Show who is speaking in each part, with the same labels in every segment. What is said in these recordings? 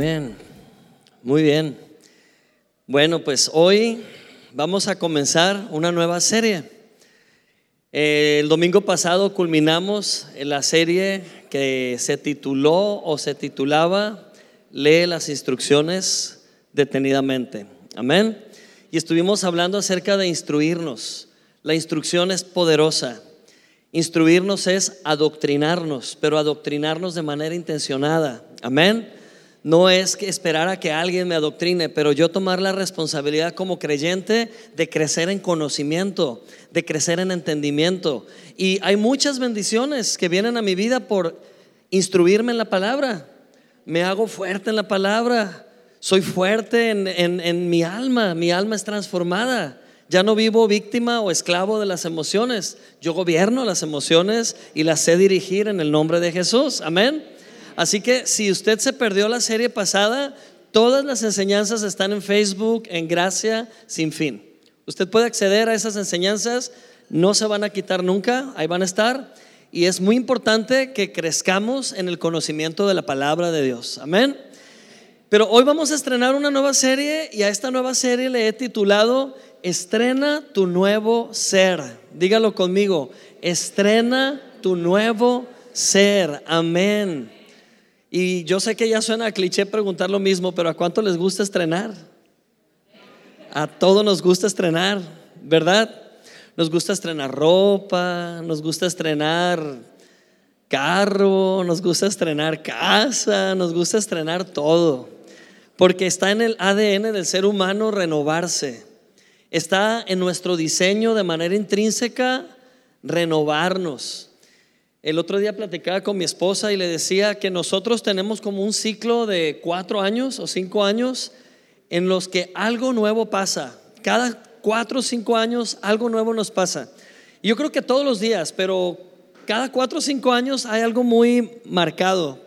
Speaker 1: Amén. Muy bien. Bueno, pues hoy vamos a comenzar una nueva serie. El domingo pasado culminamos la serie que se tituló o se titulaba Lee las instrucciones detenidamente. Amén. Y estuvimos hablando acerca de instruirnos. La instrucción es poderosa. Instruirnos es adoctrinarnos, pero adoctrinarnos de manera intencionada. Amén. No es que esperar a que alguien me adoctrine, pero yo tomar la responsabilidad como creyente de crecer en conocimiento, de crecer en entendimiento. Y hay muchas bendiciones que vienen a mi vida por instruirme en la palabra. Me hago fuerte en la palabra. Soy fuerte en, en mi alma. Mi alma es transformada. Ya no vivo víctima o esclavo de las emociones. Yo gobierno las emociones y las sé dirigir en el nombre de Jesús. Amén. Así que si usted se perdió la serie pasada, todas las enseñanzas están en Facebook, en Gracia Sin Fin. Usted puede acceder a esas enseñanzas, no se van a quitar nunca, ahí van a estar. Y es muy importante que crezcamos en el conocimiento de la palabra de Dios. Amén. Pero hoy vamos a estrenar una nueva serie y a esta nueva serie le he titulado Estrena tu nuevo ser. Dígalo conmigo, estrena tu nuevo ser. Amén. Y yo sé que ya suena a cliché preguntar lo mismo, pero ¿a cuánto les gusta estrenar? A todos nos gusta estrenar, ¿verdad? Nos gusta estrenar ropa, nos gusta estrenar carro, nos gusta estrenar casa, nos gusta estrenar todo. Porque está en el ADN del ser humano renovarse. Está en nuestro diseño de manera intrínseca renovarnos. El otro día platicaba con mi esposa y le decía que nosotros tenemos como un ciclo de cuatro años o cinco años en los que algo nuevo pasa. Cada cuatro o cinco años algo nuevo nos pasa. Yo creo que todos los días, pero cada cuatro o cinco años hay algo muy marcado.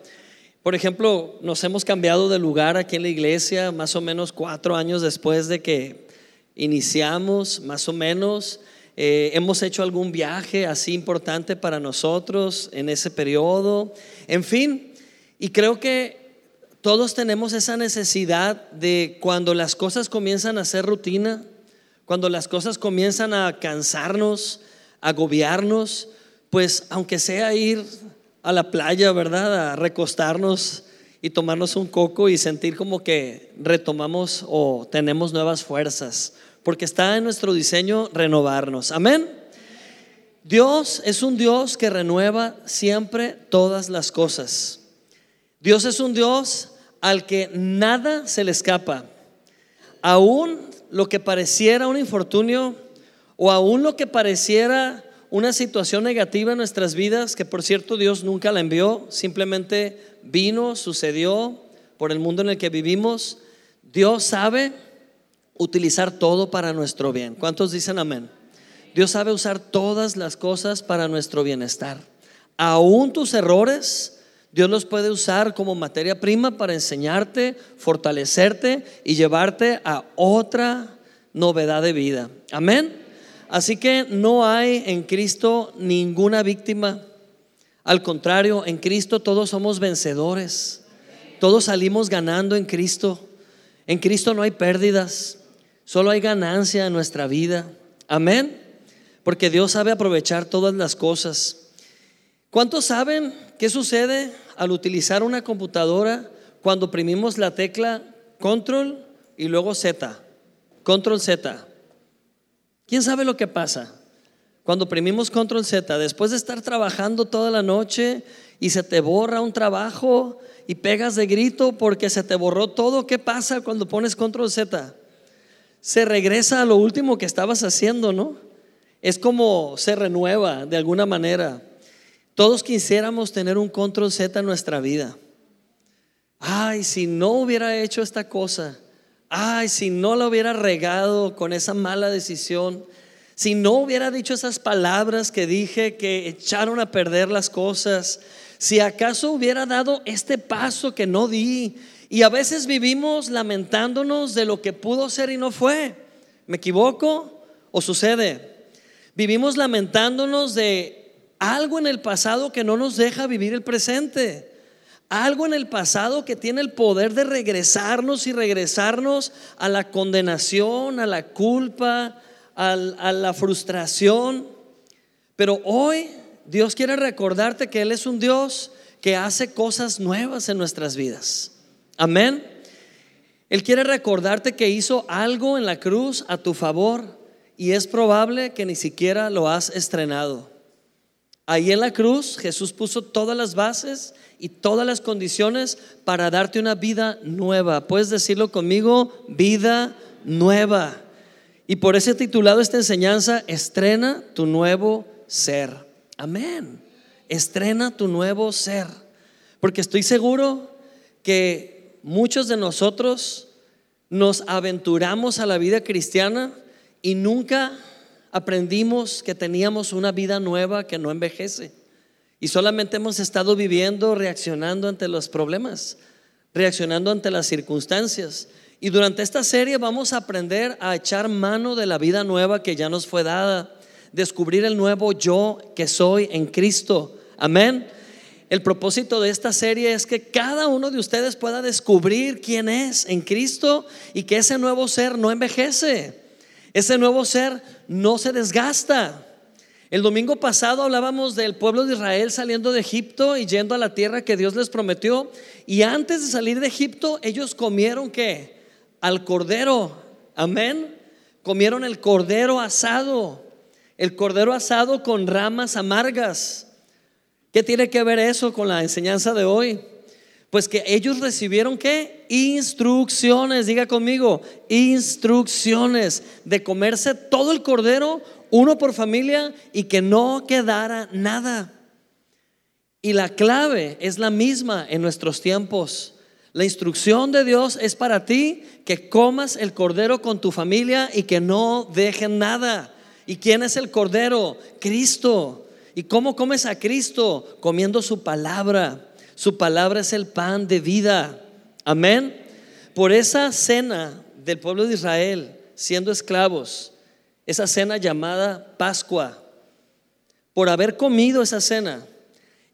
Speaker 1: Por ejemplo, nos hemos cambiado de lugar aquí en la iglesia más o menos cuatro años después de que iniciamos, más o menos. Eh, hemos hecho algún viaje así importante para nosotros en ese periodo. En fin, y creo que todos tenemos esa necesidad de cuando las cosas comienzan a ser rutina, cuando las cosas comienzan a cansarnos, agobiarnos, pues aunque sea ir a la playa, ¿verdad? A recostarnos y tomarnos un coco y sentir como que retomamos o tenemos nuevas fuerzas porque está en nuestro diseño renovarnos. Amén. Dios es un Dios que renueva siempre todas las cosas. Dios es un Dios al que nada se le escapa. Aún lo que pareciera un infortunio o aún lo que pareciera una situación negativa en nuestras vidas, que por cierto Dios nunca la envió, simplemente vino, sucedió por el mundo en el que vivimos. Dios sabe utilizar todo para nuestro bien. ¿Cuántos dicen amén? Dios sabe usar todas las cosas para nuestro bienestar. Aún tus errores, Dios los puede usar como materia prima para enseñarte, fortalecerte y llevarte a otra novedad de vida. Amén. Así que no hay en Cristo ninguna víctima. Al contrario, en Cristo todos somos vencedores. Todos salimos ganando en Cristo. En Cristo no hay pérdidas. Solo hay ganancia en nuestra vida. Amén. Porque Dios sabe aprovechar todas las cosas. ¿Cuántos saben qué sucede al utilizar una computadora cuando oprimimos la tecla control y luego Z? Control Z. ¿Quién sabe lo que pasa? Cuando oprimimos control Z, después de estar trabajando toda la noche y se te borra un trabajo y pegas de grito porque se te borró todo, ¿qué pasa cuando pones control Z? Se regresa a lo último que estabas haciendo, ¿no? Es como se renueva de alguna manera. Todos quisiéramos tener un control Z en nuestra vida. Ay, si no hubiera hecho esta cosa. Ay, si no la hubiera regado con esa mala decisión. Si no hubiera dicho esas palabras que dije que echaron a perder las cosas. Si acaso hubiera dado este paso que no di y a veces vivimos lamentándonos de lo que pudo ser y no fue. ¿Me equivoco o sucede? Vivimos lamentándonos de algo en el pasado que no nos deja vivir el presente. algo en el pasado que tiene el poder de regresarnos y regresarnos a la condenación, a la culpa, a la frustración. Pero hoy Dios quiere recordarte que Él es un Dios que hace cosas nuevas en nuestras vidas. Amén. Él quiere recordarte que hizo algo en la cruz a tu favor y es probable que ni siquiera lo has estrenado. Ahí en la cruz Jesús puso todas las bases y todas las condiciones para darte una vida nueva. Puedes decirlo conmigo, vida nueva. Y por ese titulado esta enseñanza, estrena tu nuevo ser. Amén. Estrena tu nuevo ser. Porque estoy seguro que muchos de nosotros nos aventuramos a la vida cristiana y nunca aprendimos que teníamos una vida nueva que no envejece. Y solamente hemos estado viviendo, reaccionando ante los problemas, reaccionando ante las circunstancias. Y durante esta serie vamos a aprender a echar mano de la vida nueva que ya nos fue dada, descubrir el nuevo yo que soy en Cristo. Amén. El propósito de esta serie es que cada uno de ustedes pueda descubrir quién es en Cristo y que ese nuevo ser no envejece. Ese nuevo ser no se desgasta. El domingo pasado hablábamos del pueblo de Israel saliendo de Egipto y yendo a la tierra que Dios les prometió. Y antes de salir de Egipto, ellos comieron qué? Al cordero. Amén. Comieron el cordero asado. El cordero asado con ramas amargas. ¿Qué tiene que ver eso con la enseñanza de hoy? Pues que ellos recibieron qué? Instrucciones, diga conmigo, instrucciones de comerse todo el cordero uno por familia y que no quedara nada. Y la clave es la misma en nuestros tiempos. La instrucción de Dios es para ti que comas el cordero con tu familia y que no dejen nada. ¿Y quién es el cordero? Cristo. ¿Y cómo comes a Cristo? Comiendo su palabra. Su palabra es el pan de vida. Amén. Por esa cena del pueblo de Israel, siendo esclavos, esa cena llamada Pascua. Por haber comido esa cena,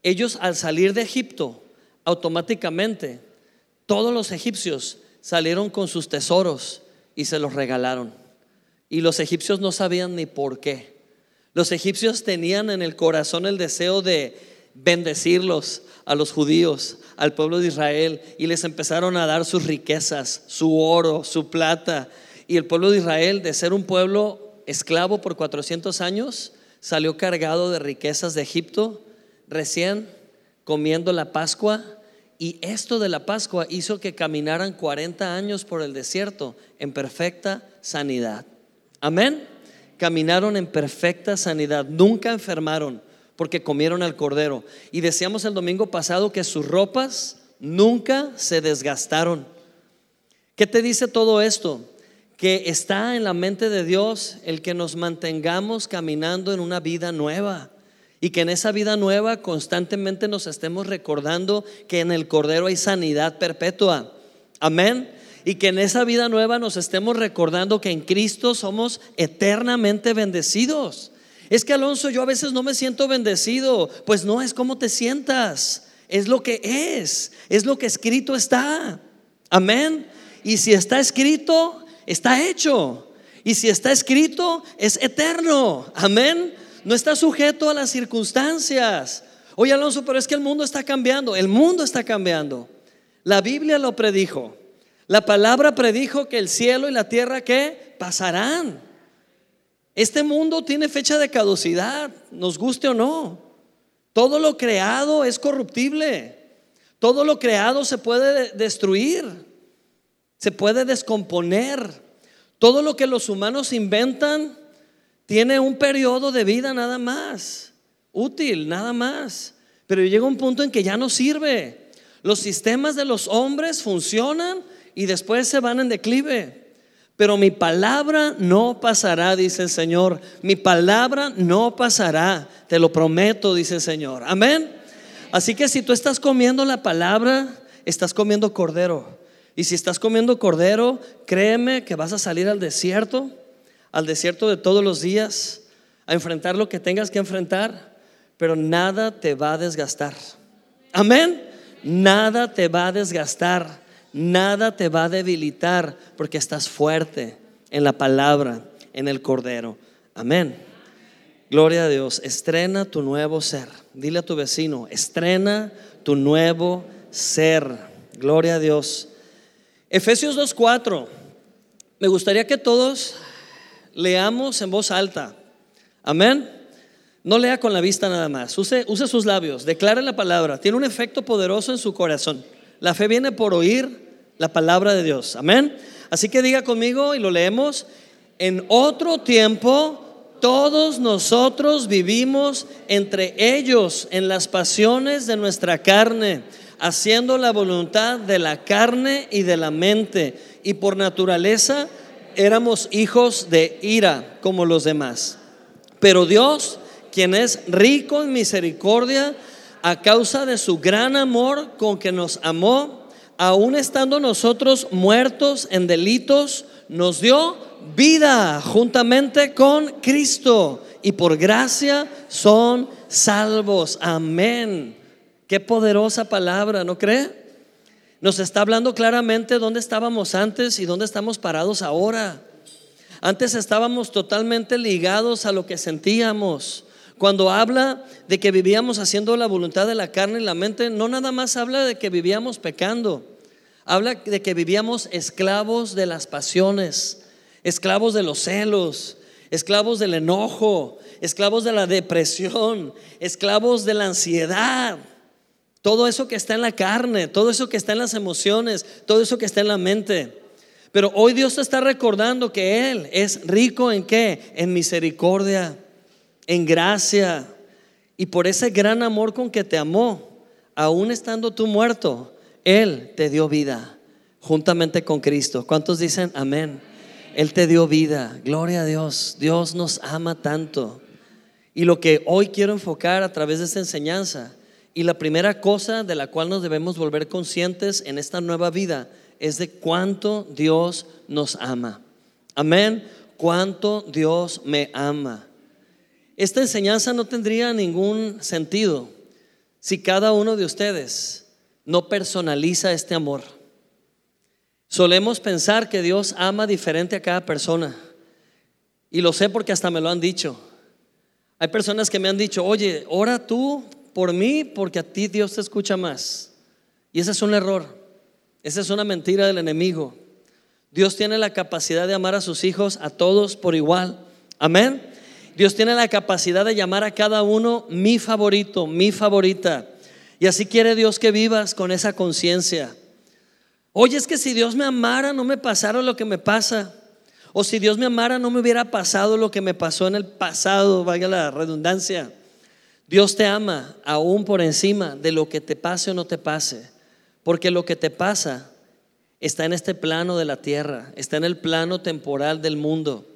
Speaker 1: ellos al salir de Egipto, automáticamente, todos los egipcios salieron con sus tesoros y se los regalaron. Y los egipcios no sabían ni por qué. Los egipcios tenían en el corazón el deseo de bendecirlos a los judíos, al pueblo de Israel, y les empezaron a dar sus riquezas, su oro, su plata. Y el pueblo de Israel, de ser un pueblo esclavo por 400 años, salió cargado de riquezas de Egipto, recién comiendo la Pascua, y esto de la Pascua hizo que caminaran 40 años por el desierto en perfecta sanidad. Amén. Caminaron en perfecta sanidad, nunca enfermaron porque comieron al cordero. Y decíamos el domingo pasado que sus ropas nunca se desgastaron. ¿Qué te dice todo esto? que está en la mente de Dios el que nos mantengamos caminando en una vida nueva y que en esa vida nueva constantemente nos estemos recordando que en el Cordero hay sanidad perpetua. Amén. Y que en esa vida nueva nos estemos recordando que en Cristo somos eternamente bendecidos. Es que Alonso, yo a veces no me siento bendecido. Pues no es como te sientas, es lo que es, es lo que escrito está. Amén. Y si está escrito, está hecho. Y si está escrito, es eterno. Amén. No está sujeto a las circunstancias. Oye, Alonso, pero es que el mundo está cambiando. El mundo está cambiando. La Biblia lo predijo. La palabra predijo que el cielo y la tierra que pasarán. Este mundo tiene fecha de caducidad, nos guste o no. Todo lo creado es corruptible. Todo lo creado se puede destruir se puede descomponer. Todo lo que los humanos inventan tiene un periodo de vida nada más, útil, nada más. Pero llega un punto en que ya no sirve. Los sistemas de los hombres funcionan y después se van en declive. Pero mi palabra no pasará, dice el Señor. Mi palabra no pasará. Te lo prometo, dice el Señor. Amén. Así que si tú estás comiendo la palabra, estás comiendo cordero. Y si estás comiendo cordero, créeme que vas a salir al desierto, al desierto de todos los días, a enfrentar lo que tengas que enfrentar, pero nada te va a desgastar. Amén. Nada te va a desgastar, nada te va a debilitar, porque estás fuerte en la palabra, en el Cordero. Amén. Gloria a Dios. Estrena tu nuevo ser. Dile a tu vecino, estrena tu nuevo ser. Gloria a Dios. Efesios 2.4. Me gustaría que todos leamos en voz alta. Amén. No lea con la vista nada más. Use, use sus labios. Declare la palabra. Tiene un efecto poderoso en su corazón. La fe viene por oír la palabra de Dios. Amén. Así que diga conmigo y lo leemos. En otro tiempo todos nosotros vivimos entre ellos en las pasiones de nuestra carne, haciendo la voluntad de la carne y de la mente. Y por naturaleza éramos hijos de ira como los demás. Pero Dios, quien es rico en misericordia, a causa de su gran amor con que nos amó, aun estando nosotros muertos en delitos, nos dio vida juntamente con Cristo y por gracia son salvos. Amén. Qué poderosa palabra, ¿no cree? Nos está hablando claramente dónde estábamos antes y dónde estamos parados ahora. Antes estábamos totalmente ligados a lo que sentíamos. Cuando habla de que vivíamos haciendo la voluntad de la carne y la mente, no nada más habla de que vivíamos pecando. Habla de que vivíamos esclavos de las pasiones, esclavos de los celos, esclavos del enojo, esclavos de la depresión, esclavos de la ansiedad. Todo eso que está en la carne, todo eso que está en las emociones, todo eso que está en la mente. Pero hoy Dios te está recordando que Él es rico en qué? En misericordia, en gracia. Y por ese gran amor con que te amó, aún estando tú muerto, Él te dio vida juntamente con Cristo. ¿Cuántos dicen amén? Él te dio vida. Gloria a Dios. Dios nos ama tanto. Y lo que hoy quiero enfocar a través de esta enseñanza, y la primera cosa de la cual nos debemos volver conscientes en esta nueva vida, es de cuánto Dios nos ama. Amén. Cuánto Dios me ama. Esta enseñanza no tendría ningún sentido si cada uno de ustedes no personaliza este amor. Solemos pensar que Dios ama diferente a cada persona. Y lo sé porque hasta me lo han dicho. Hay personas que me han dicho, oye, ora tú por mí porque a ti Dios te escucha más. Y ese es un error. Esa es una mentira del enemigo. Dios tiene la capacidad de amar a sus hijos, a todos por igual. Amén. Dios tiene la capacidad de llamar a cada uno mi favorito, mi favorita. Y así quiere Dios que vivas con esa conciencia. Oye, es que si Dios me amara, no me pasara lo que me pasa. O si Dios me amara, no me hubiera pasado lo que me pasó en el pasado, vaya la redundancia. Dios te ama aún por encima de lo que te pase o no te pase. Porque lo que te pasa está en este plano de la tierra, está en el plano temporal del mundo,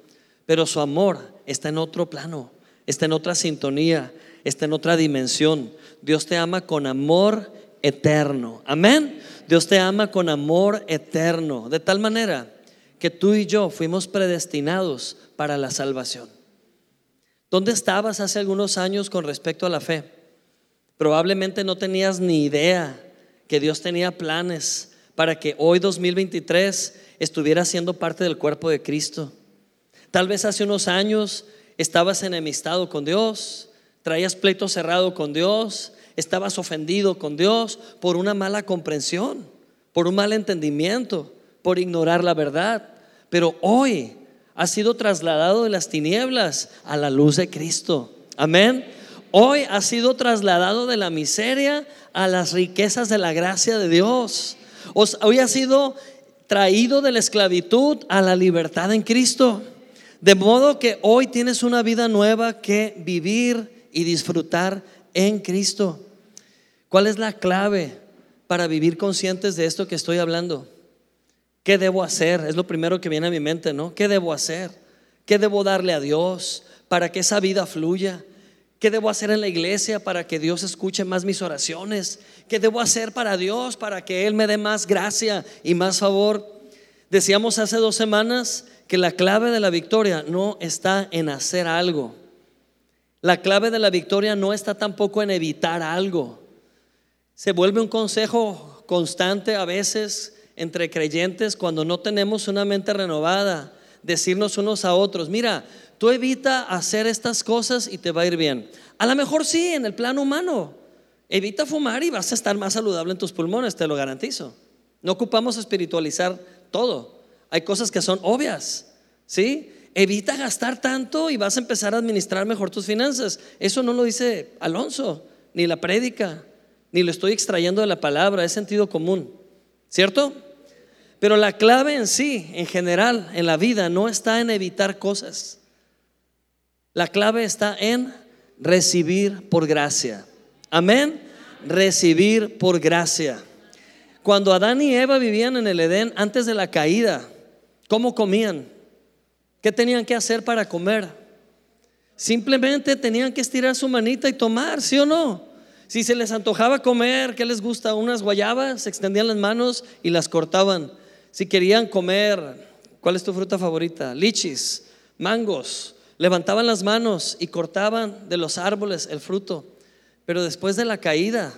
Speaker 1: pero su amor está en otro plano, está en otra sintonía, está en otra dimensión. Dios te ama con amor eterno. Amén. Dios te ama con amor eterno, de tal manera que tú y yo fuimos predestinados para la salvación. ¿Dónde estabas hace algunos años con respecto a la fe? Probablemente no tenías ni idea que Dios tenía planes para que hoy 2023 estuviera siendo parte del cuerpo de Cristo. Tal vez hace unos años estabas enemistado con Dios, traías pleito cerrado con Dios, estabas ofendido con Dios por una mala comprensión, por un mal entendimiento, por ignorar la verdad. Pero hoy has sido trasladado de las tinieblas a la luz de Cristo. Amén. Hoy has sido trasladado de la miseria a las riquezas de la gracia de Dios. Hoy ha sido traído de la esclavitud a la libertad en Cristo. De modo que hoy tienes una vida nueva que vivir y disfrutar en Cristo. ¿Cuál es la clave para vivir conscientes de esto que estoy hablando? ¿Qué debo hacer? Es lo primero que viene a mi mente, ¿no? ¿Qué debo hacer? ¿Qué debo darle a Dios para que esa vida fluya? ¿Qué debo hacer en la iglesia para que Dios escuche más mis oraciones? ¿Qué debo hacer para Dios para que Él me dé más gracia y más favor? Decíamos hace dos semanas que la clave de la victoria no está en hacer algo. La clave de la victoria no está tampoco en evitar algo. Se vuelve un consejo constante a veces entre creyentes cuando no tenemos una mente renovada, decirnos unos a otros, mira, tú evita hacer estas cosas y te va a ir bien. A lo mejor sí, en el plano humano. Evita fumar y vas a estar más saludable en tus pulmones, te lo garantizo. No ocupamos espiritualizar todo. Hay cosas que son obvias, ¿sí? Evita gastar tanto y vas a empezar a administrar mejor tus finanzas. Eso no lo dice Alonso, ni la prédica, ni lo estoy extrayendo de la palabra, es sentido común, ¿cierto? Pero la clave en sí, en general, en la vida, no está en evitar cosas. La clave está en recibir por gracia. Amén. Recibir por gracia. Cuando Adán y Eva vivían en el Edén antes de la caída, ¿cómo comían? ¿Qué tenían que hacer para comer? Simplemente tenían que estirar su manita y tomar, ¿sí o no? Si se les antojaba comer, ¿qué les gusta? Unas guayabas, se extendían las manos y las cortaban. Si querían comer, ¿cuál es tu fruta favorita? Lichis, mangos, levantaban las manos y cortaban de los árboles el fruto. Pero después de la caída,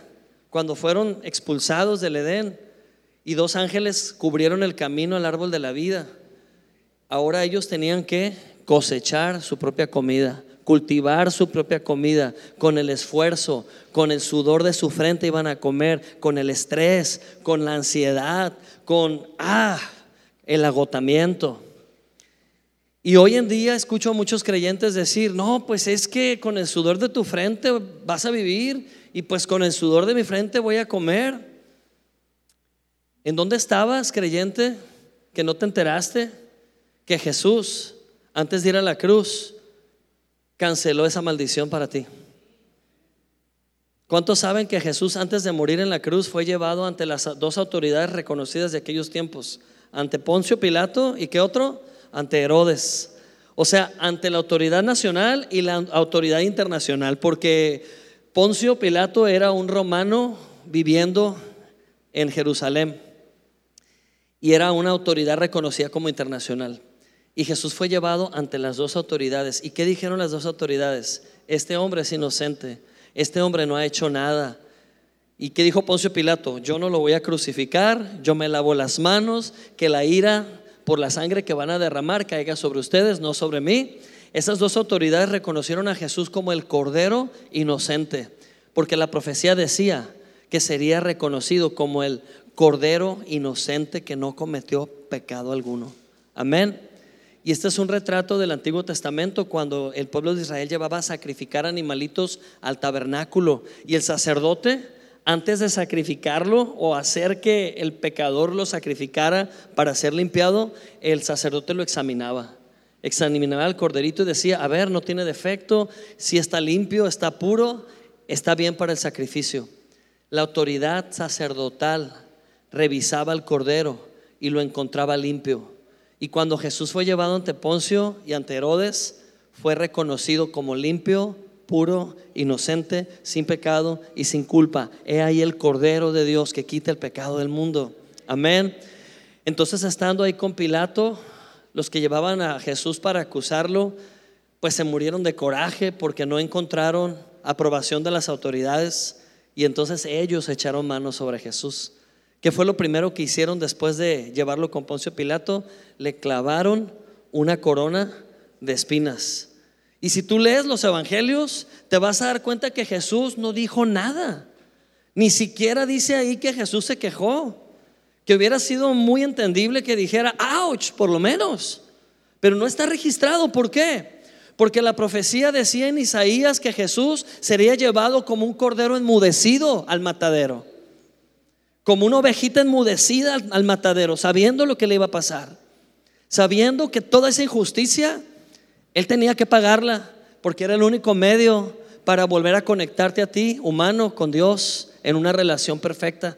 Speaker 1: cuando fueron expulsados del Edén y dos ángeles cubrieron el camino al árbol de la vida, ahora ellos tenían que cosechar su propia comida, cultivar su propia comida, con el esfuerzo, con el sudor de su frente iban a comer, con el estrés, con la ansiedad, con ah, el agotamiento. Y hoy en día escucho a muchos creyentes decir, no, pues es que con el sudor de tu frente vas a vivir y pues con el sudor de mi frente voy a comer. ¿En dónde estabas, creyente, que no te enteraste que Jesús, antes de ir a la cruz, canceló esa maldición para ti? ¿Cuántos saben que Jesús antes de morir en la cruz fue llevado ante las dos autoridades reconocidas de aquellos tiempos? Ante Poncio Pilato y qué otro? ante Herodes. O sea, ante la autoridad nacional y la autoridad internacional, porque Poncio Pilato era un romano viviendo en Jerusalén y era una autoridad reconocida como internacional. Y Jesús fue llevado ante las dos autoridades. ¿Y qué dijeron las dos autoridades? Este hombre es inocente, este hombre no ha hecho nada. ¿Y qué dijo Poncio Pilato? Yo no lo voy a crucificar, yo me lavo las manos, que la ira por la sangre que van a derramar caiga sobre ustedes, no sobre mí. Esas dos autoridades reconocieron a Jesús como el Cordero inocente, porque la profecía decía que sería reconocido como el Cordero inocente que no cometió pecado alguno. Amén. Y este es un retrato del Antiguo Testamento cuando el pueblo de Israel llevaba a sacrificar animalitos al tabernáculo y el sacerdote antes de sacrificarlo o hacer que el pecador lo sacrificara para ser limpiado, el sacerdote lo examinaba. Examinaba al corderito y decía, a ver, no tiene defecto, si está limpio, está puro, está bien para el sacrificio. La autoridad sacerdotal revisaba al cordero y lo encontraba limpio. Y cuando Jesús fue llevado ante Poncio y ante Herodes, fue reconocido como limpio puro, inocente, sin pecado y sin culpa. He ahí el Cordero de Dios que quita el pecado del mundo. Amén. Entonces, estando ahí con Pilato, los que llevaban a Jesús para acusarlo, pues se murieron de coraje porque no encontraron aprobación de las autoridades y entonces ellos echaron manos sobre Jesús. ¿Qué fue lo primero que hicieron después de llevarlo con Poncio Pilato? Le clavaron una corona de espinas. Y si tú lees los evangelios, te vas a dar cuenta que Jesús no dijo nada. Ni siquiera dice ahí que Jesús se quejó. Que hubiera sido muy entendible que dijera, ouch, por lo menos. Pero no está registrado. ¿Por qué? Porque la profecía decía en Isaías que Jesús sería llevado como un cordero enmudecido al matadero. Como una ovejita enmudecida al matadero, sabiendo lo que le iba a pasar. Sabiendo que toda esa injusticia él tenía que pagarla porque era el único medio para volver a conectarte a ti, humano, con Dios en una relación perfecta.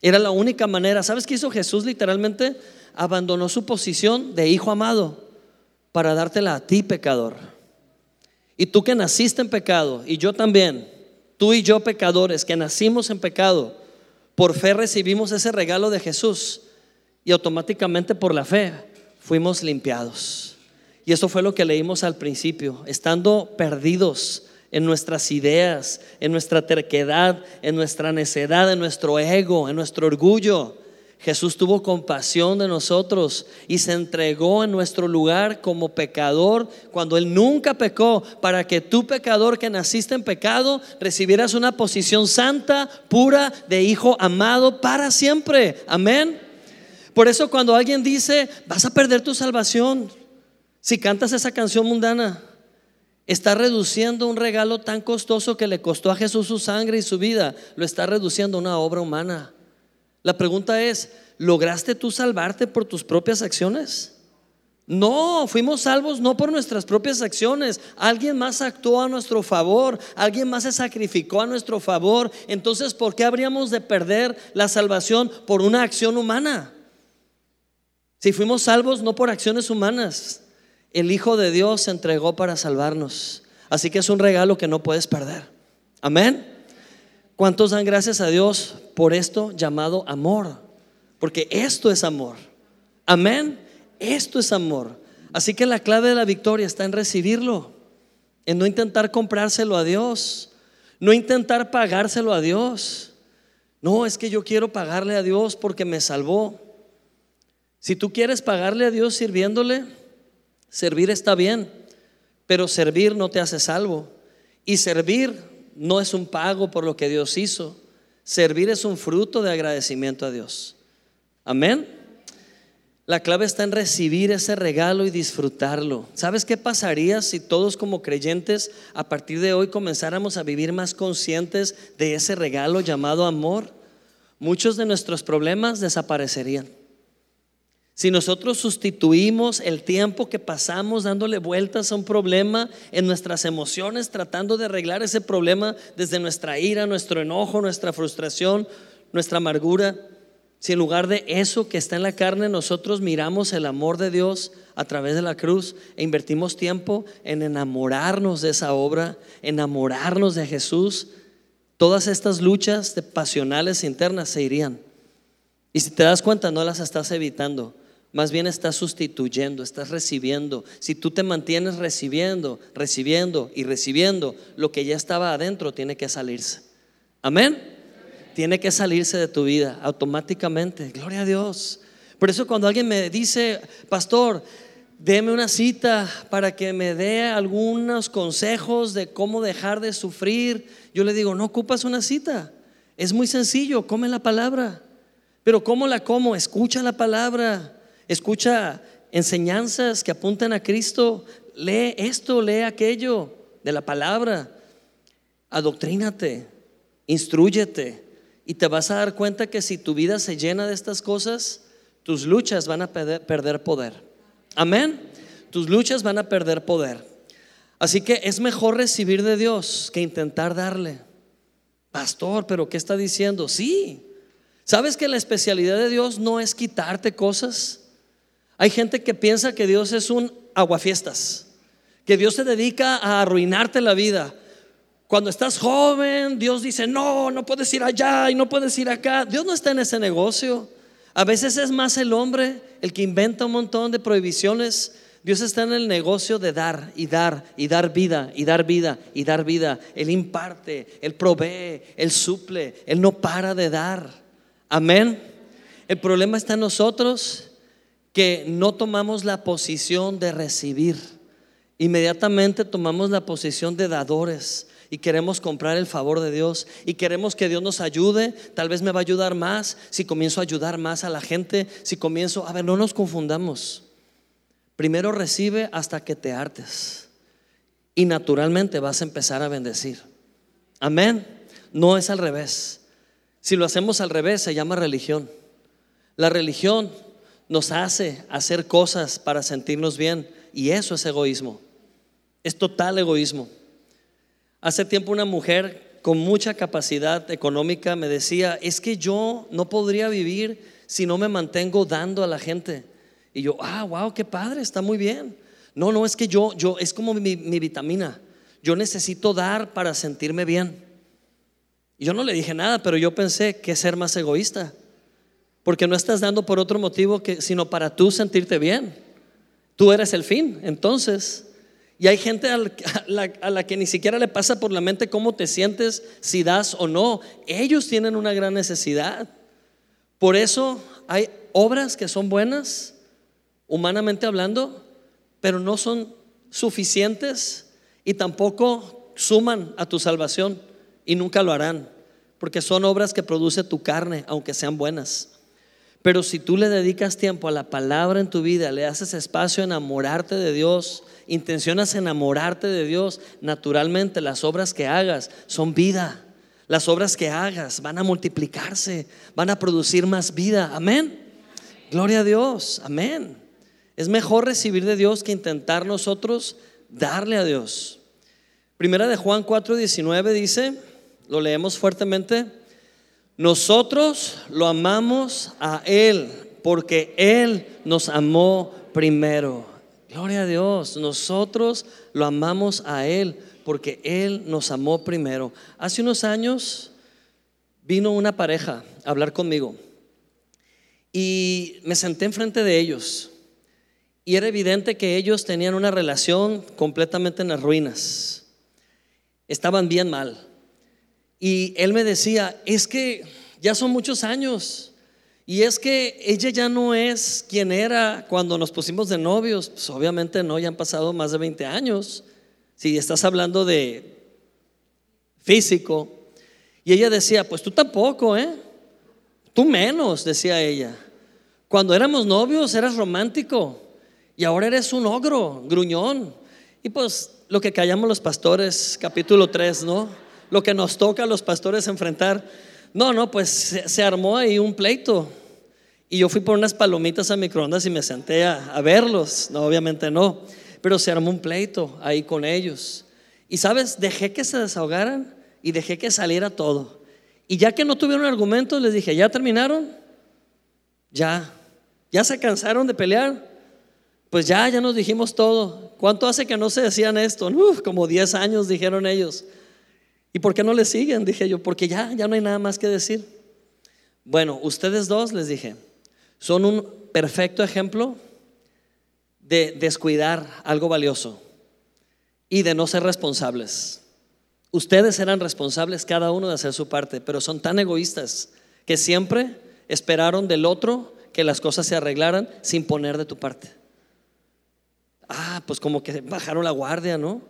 Speaker 1: Era la única manera. ¿Sabes qué hizo Jesús literalmente? Abandonó su posición de hijo amado para dártela a ti, pecador. Y tú que naciste en pecado, y yo también, tú y yo pecadores que nacimos en pecado, por fe recibimos ese regalo de Jesús y automáticamente por la fe fuimos limpiados. Y eso fue lo que leímos al principio. Estando perdidos en nuestras ideas, en nuestra terquedad, en nuestra necedad, en nuestro ego, en nuestro orgullo. Jesús tuvo compasión de nosotros y se entregó en nuestro lugar como pecador cuando Él nunca pecó, para que tú pecador que naciste en pecado recibieras una posición santa, pura, de hijo amado para siempre. Amén. Por eso cuando alguien dice, vas a perder tu salvación, si cantas esa canción mundana, está reduciendo un regalo tan costoso que le costó a Jesús su sangre y su vida, lo está reduciendo a una obra humana. La pregunta es, ¿lograste tú salvarte por tus propias acciones? No, fuimos salvos no por nuestras propias acciones. Alguien más actuó a nuestro favor, alguien más se sacrificó a nuestro favor. Entonces, ¿por qué habríamos de perder la salvación por una acción humana? Si fuimos salvos no por acciones humanas, el Hijo de Dios se entregó para salvarnos. Así que es un regalo que no puedes perder. Amén. ¿Cuántos dan gracias a Dios por esto llamado amor? Porque esto es amor. Amén. Esto es amor. Así que la clave de la victoria está en recibirlo, en no intentar comprárselo a Dios, no intentar pagárselo a Dios. No, es que yo quiero pagarle a Dios porque me salvó. Si tú quieres pagarle a Dios sirviéndole, servir está bien, pero servir no te hace salvo. Y servir no es un pago por lo que Dios hizo. Servir es un fruto de agradecimiento a Dios. Amén. La clave está en recibir ese regalo y disfrutarlo. ¿Sabes qué pasaría si todos como creyentes a partir de hoy comenzáramos a vivir más conscientes de ese regalo llamado amor? Muchos de nuestros problemas desaparecerían. Si nosotros sustituimos el tiempo que pasamos dándole vueltas a un problema en nuestras emociones, tratando de arreglar ese problema desde nuestra ira, nuestro enojo, nuestra frustración, nuestra amargura, si en lugar de eso que está en la carne nosotros miramos el amor de Dios a través de la cruz e invertimos tiempo en enamorarnos de esa obra, enamorarnos de Jesús, todas estas luchas de pasionales internas se irían. Y si te das cuenta, no las estás evitando. Más bien estás sustituyendo, estás recibiendo. Si tú te mantienes recibiendo, recibiendo y recibiendo, lo que ya estaba adentro tiene que salirse. Amén. Tiene que salirse de tu vida automáticamente. Gloria a Dios. Por eso cuando alguien me dice, pastor, deme una cita para que me dé algunos consejos de cómo dejar de sufrir, yo le digo, no ocupas una cita. Es muy sencillo, come la palabra. Pero ¿cómo la como? Escucha la palabra escucha enseñanzas que apuntan a Cristo, lee esto, lee aquello de la palabra, adoctrínate, instruyete y te vas a dar cuenta que si tu vida se llena de estas cosas, tus luchas van a perder poder. Amén. Tus luchas van a perder poder. Así que es mejor recibir de Dios que intentar darle. Pastor, pero ¿qué está diciendo? Sí. ¿Sabes que la especialidad de Dios no es quitarte cosas? Hay gente que piensa que Dios es un aguafiestas, que Dios se dedica a arruinarte la vida. Cuando estás joven, Dios dice, no, no puedes ir allá y no puedes ir acá. Dios no está en ese negocio. A veces es más el hombre el que inventa un montón de prohibiciones. Dios está en el negocio de dar y dar y dar vida y dar vida y dar vida. Él imparte, Él provee, Él suple, Él no para de dar. Amén. El problema está en nosotros que no tomamos la posición de recibir. Inmediatamente tomamos la posición de dadores y queremos comprar el favor de Dios y queremos que Dios nos ayude. Tal vez me va a ayudar más si comienzo a ayudar más a la gente, si comienzo, a ver, no nos confundamos. Primero recibe hasta que te hartes y naturalmente vas a empezar a bendecir. Amén. No es al revés. Si lo hacemos al revés se llama religión. La religión nos hace hacer cosas para sentirnos bien y eso es egoísmo. Es total egoísmo. Hace tiempo una mujer con mucha capacidad económica me decía, es que yo no podría vivir si no me mantengo dando a la gente. Y yo, ah, wow, qué padre, está muy bien. No, no, es que yo, yo, es como mi, mi vitamina. Yo necesito dar para sentirme bien. Y yo no le dije nada, pero yo pensé que ser más egoísta. Porque no estás dando por otro motivo que, sino para tú sentirte bien. Tú eres el fin, entonces. Y hay gente a la, que ni siquiera le pasa por la mente cómo te sientes, si das o no. Ellos tienen una gran necesidad. Por eso hay obras que son buenas, humanamente hablando, pero no son suficientes y tampoco suman a tu salvación y nunca lo harán, porque son obras que produce tu carne, aunque sean buenas. Pero si tú le dedicas tiempo a la palabra en tu vida, le haces espacio a enamorarte de Dios, intencionas enamorarte de Dios, naturalmente las obras que hagas son vida. Las obras que hagas van a multiplicarse, van a producir más vida. Amén. Gloria a Dios. Amén. Es mejor recibir de Dios que intentar nosotros darle a Dios. Primera de Juan 4:19 dice, lo leemos fuertemente, nosotros lo amamos a Él porque Él nos amó primero. Gloria a Dios, nosotros lo amamos a Él porque Él nos amó primero. Hace unos años vino una pareja a hablar conmigo y me senté enfrente de ellos y era evidente que ellos tenían una relación completamente en las ruinas. Estaban bien mal. Y él me decía, es que ya son muchos años. Y es que ella ya no es quien era cuando nos pusimos de novios. Pues obviamente no, ya han pasado más de 20 años. Si estás hablando de físico. Y ella decía, pues tú tampoco, ¿eh? Tú menos, decía ella. Cuando éramos novios eras romántico y ahora eres un ogro, gruñón. Y pues lo que callamos los pastores, capítulo 3, ¿no? Lo que nos toca a los pastores enfrentar. No, no, pues se, armó ahí un pleito. Y yo fui por unas palomitas a microondas y me senté a, verlos. No, obviamente no. Pero se armó un pleito ahí con ellos. Y sabes, dejé que se desahogaran y dejé que saliera todo. Y ya que no tuvieron argumentos, les dije, ¿ya terminaron? Ya. ¿Ya se cansaron de pelear? Pues ya, ya nos dijimos todo. ¿Cuánto hace que no se decían esto? Como 10 años dijeron ellos. ¿Y por qué no le siguen? Dije yo, porque ya, ya no hay nada más que decir. Bueno, ustedes dos, les dije, son un perfecto ejemplo de descuidar algo valioso y de no ser responsables. Ustedes eran responsables cada uno de hacer su parte, pero son tan egoístas que siempre esperaron del otro que las cosas se arreglaran sin poner de tu parte. Ah, pues como que bajaron la guardia, ¿no?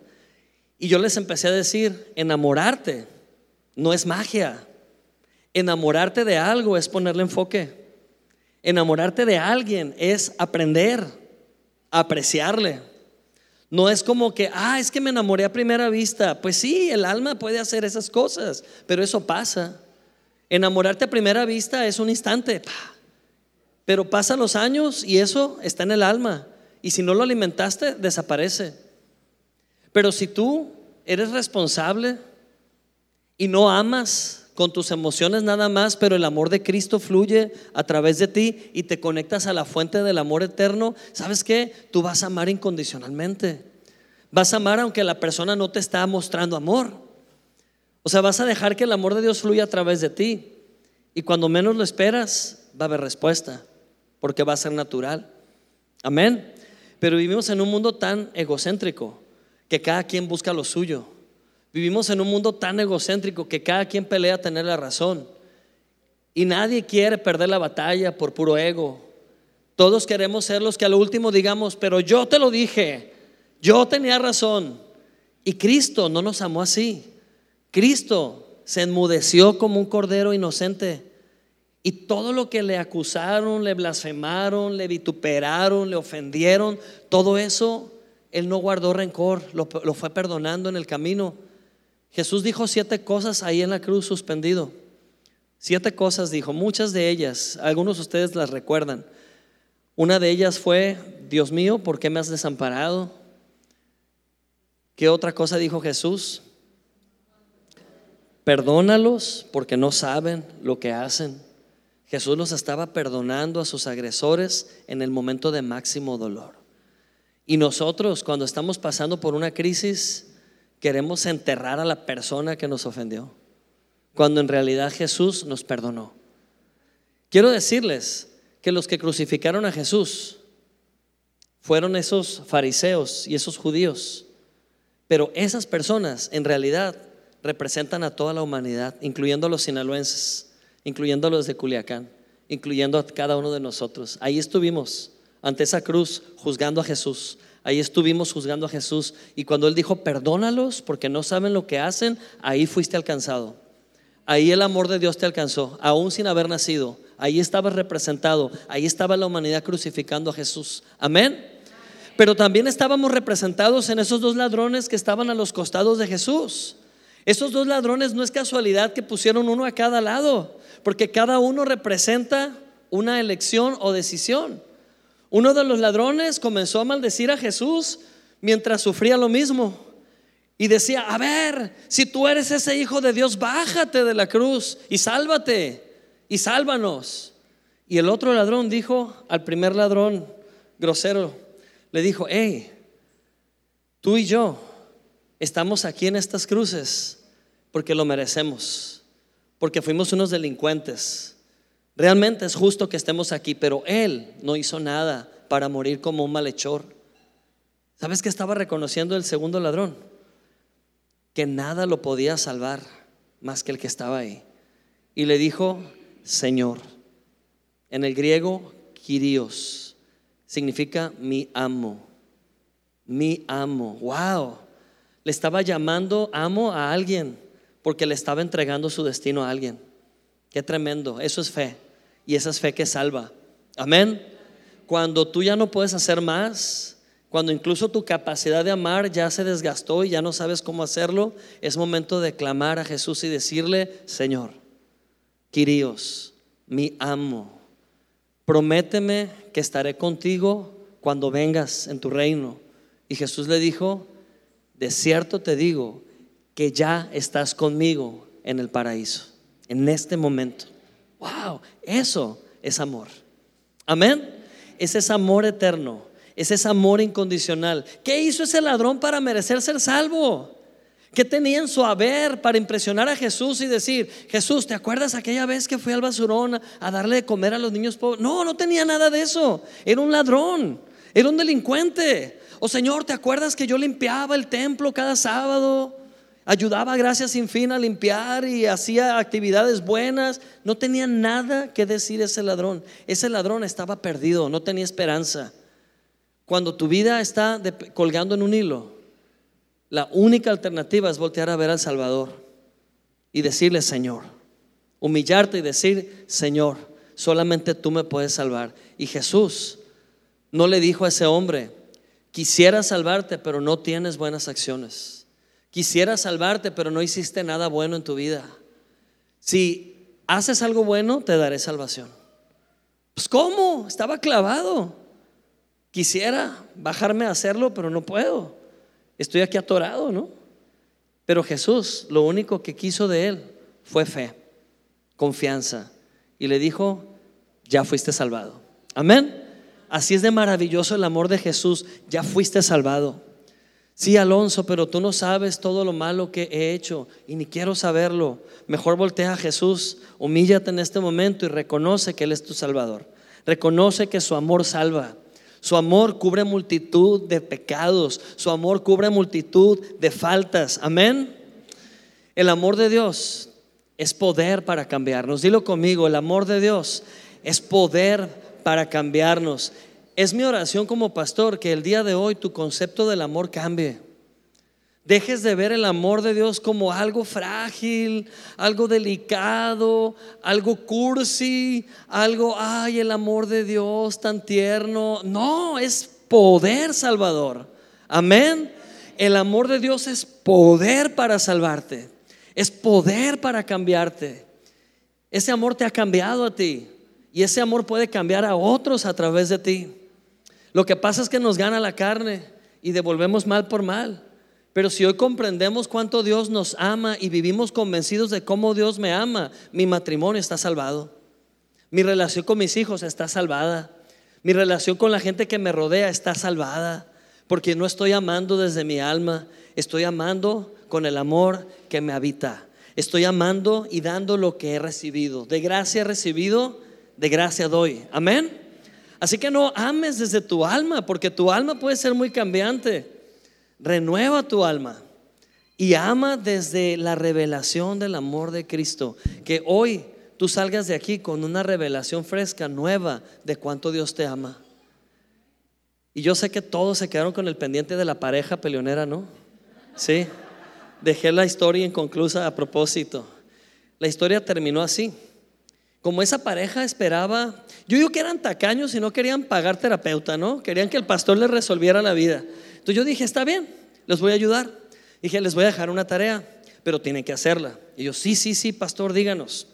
Speaker 1: Y yo les empecé a decir, enamorarte no es magia. Enamorarte de algo es ponerle enfoque. Enamorarte de alguien es aprender, apreciarle. No es como que, ah, es que me enamoré a primera vista. Pues sí, el alma puede hacer esas cosas, pero eso pasa. Enamorarte a primera vista es un instante, pero pasan los años y eso está en el alma. Y si no lo alimentaste, desaparece. Pero si tú eres responsable y no amas con tus emociones nada más, pero el amor de Cristo fluye a través de ti y te conectas a la fuente del amor eterno, ¿sabes qué? Tú vas a amar incondicionalmente. Vas a amar aunque la persona no te está mostrando amor. O sea, vas a dejar que el amor de Dios fluya a través de ti. Y cuando menos lo esperas, va a haber respuesta, porque va a ser natural. Amén. Pero vivimos en un mundo tan egocéntrico que cada quien busca lo suyo. Vivimos en un mundo tan egocéntrico que cada quien pelea a tener la razón. Y nadie quiere perder la batalla por puro ego. Todos queremos ser los que a lo último digamos, pero yo te lo dije, yo tenía razón. Y Cristo no nos amó así. Cristo se enmudeció como un cordero inocente. Y todo lo que le acusaron, le blasfemaron, le vituperaron, le ofendieron, todo eso él no guardó rencor, lo, fue perdonando en el camino. Jesús dijo siete cosas ahí en la cruz suspendido. Siete cosas dijo, muchas de ellas, algunos de ustedes las recuerdan. Una de ellas fue, Dios mío, ¿por qué me has desamparado? ¿Qué otra cosa dijo Jesús? Perdónalos porque no saben lo que hacen. Jesús los estaba perdonando a sus agresores en el momento de máximo dolor. Y nosotros cuando estamos pasando por una crisis queremos enterrar a la persona que nos ofendió, cuando en realidad Jesús nos perdonó. Quiero decirles que los que crucificaron a Jesús fueron esos fariseos y esos judíos, Pero esas personas en realidad representan a toda la humanidad, incluyendo a los sinaloenses, incluyendo a los de Culiacán, incluyendo a cada uno de nosotros. Ahí estuvimos ante esa cruz juzgando a Jesús. Ahí estuvimos juzgando a Jesús y cuando Él dijo, perdónalos porque no saben lo que hacen, ahí fuiste alcanzado. Ahí el amor de Dios te alcanzó, aún sin haber nacido. Ahí estabas representado, ahí estaba la humanidad crucificando a Jesús. Amén. Pero también estábamos representados en esos dos ladrones que estaban a los costados de Jesús. Esos dos ladrones no es casualidad que pusieron uno a cada lado, porque cada uno representa una elección o decisión. Uno de los ladrones comenzó a maldecir a Jesús mientras sufría lo mismo. Y decía, a ver, si tú eres ese hijo de Dios, bájate de la cruz y sálvate y sálvanos. Y el otro ladrón dijo al primer ladrón grosero, le dijo, hey, tú y yo estamos aquí en estas cruces porque lo merecemos, porque fuimos unos delincuentes. Realmente es justo que estemos aquí, pero él no hizo nada para morir como un malhechor. ¿Sabes qué estaba reconociendo el segundo ladrón? Que nada lo podía salvar más que el que estaba ahí. Y le dijo, Señor. En el griego, Kyrios significa mi amo. Mi amo. Wow. Le estaba llamando amo a alguien porque le estaba entregando su destino a alguien. Qué tremendo. Eso es fe. Y esa es fe que salva. Amén. Cuando tú ya no puedes hacer más, cuando incluso tu capacidad de amar ya se desgastó y ya no sabes cómo hacerlo, es momento de clamar a Jesús y decirle, Señor, Quirios, mi amo, prométeme que estaré contigo cuando vengas en tu reino. Y Jesús le dijo, de cierto te digo que ya estás conmigo en el paraíso, en este momento. Wow, eso es amor. Amén. Ese es amor eterno, ese es amor incondicional. ¿Qué hizo ese ladrón para merecer ser salvo? ¿Qué tenía en su haber para impresionar a Jesús y decir, Jesús, ¿te acuerdas aquella vez que fui al basurón a darle de comer a los niños pobres? No, no tenía nada de eso. Era un ladrón, era un delincuente. O Señor, ¿te acuerdas que yo limpiaba el templo cada sábado? Ayudaba gracias sin fin a limpiar y hacía actividades buenas. No tenía nada que decir ese ladrón. Ese ladrón estaba perdido, no tenía esperanza. Cuando tu vida está colgando en un hilo, la única alternativa es voltear a ver al Salvador y decirle, Señor, humillarte y decir, Señor, solamente tú me puedes salvar. Y Jesús no le dijo a ese hombre, quisiera salvarte, pero no tienes buenas acciones. Quisiera salvarte, pero no hiciste nada bueno en tu vida. Si haces algo bueno, te daré salvación. Pues ¿cómo? Estaba clavado. Quisiera bajarme a hacerlo, pero no puedo estoy aquí atorado, ¿no? Pero Jesús lo único que quiso de él fue fe, confianza. Y le dijo, ya fuiste salvado. Amén. Así es de maravilloso el amor de Jesús, ya fuiste salvado. Sí, Alonso, pero tú no sabes todo lo malo que he hecho y ni quiero saberlo. Mejor voltea a Jesús, humíllate en este momento y reconoce que Él es tu Salvador. Reconoce que su amor salva. Su amor cubre multitud de pecados. Su amor cubre multitud de faltas. Amén. El amor de Dios es poder para cambiarnos. Dilo conmigo, el amor de Dios es poder para cambiarnos. Es mi oración como pastor que el día de hoy tu concepto del amor cambie. Dejes de ver el amor de Dios como algo frágil, algo delicado, algo cursi, algo, ay, el amor de Dios tan tierno. No, es poder salvador. Amén. El amor de Dios es poder para salvarte. Es poder para cambiarte. Ese amor te ha cambiado a ti y ese amor puede cambiar a otros a través de ti. Lo que pasa es que nos gana la carne y devolvemos mal por mal. Pero si hoy comprendemos cuánto Dios nos ama y vivimos convencidos de cómo Dios me ama, mi matrimonio está salvado. Mi relación con mis hijos está salvada. Mi relación con la gente que me rodea está salvada. Porque no estoy amando desde mi alma, estoy amando con el amor que me habita. Estoy amando y dando lo que he recibido. De gracia he recibido, de gracia doy. Amén. Así que no ames desde tu alma, porque tu alma puede ser muy cambiante. renueva tu alma y ama desde la revelación del amor de Cristo. Que hoy tú salgas de aquí con una revelación fresca, nueva, de cuánto Dios te ama. Y yo sé que todos se quedaron con el pendiente de la pareja peleonera, ¿no? Sí. Dejé la historia inconclusa a propósito. La historia terminó así. Como esa pareja esperaba, yo digo que eran tacaños y no querían pagar terapeuta, ¿no? Querían que el pastor les resolviera la vida. Entonces yo dije, está bien, les voy a ayudar. Dije, les voy a dejar una tarea, pero tienen que hacerla. Y yo, sí, sí, sí, pastor, díganos.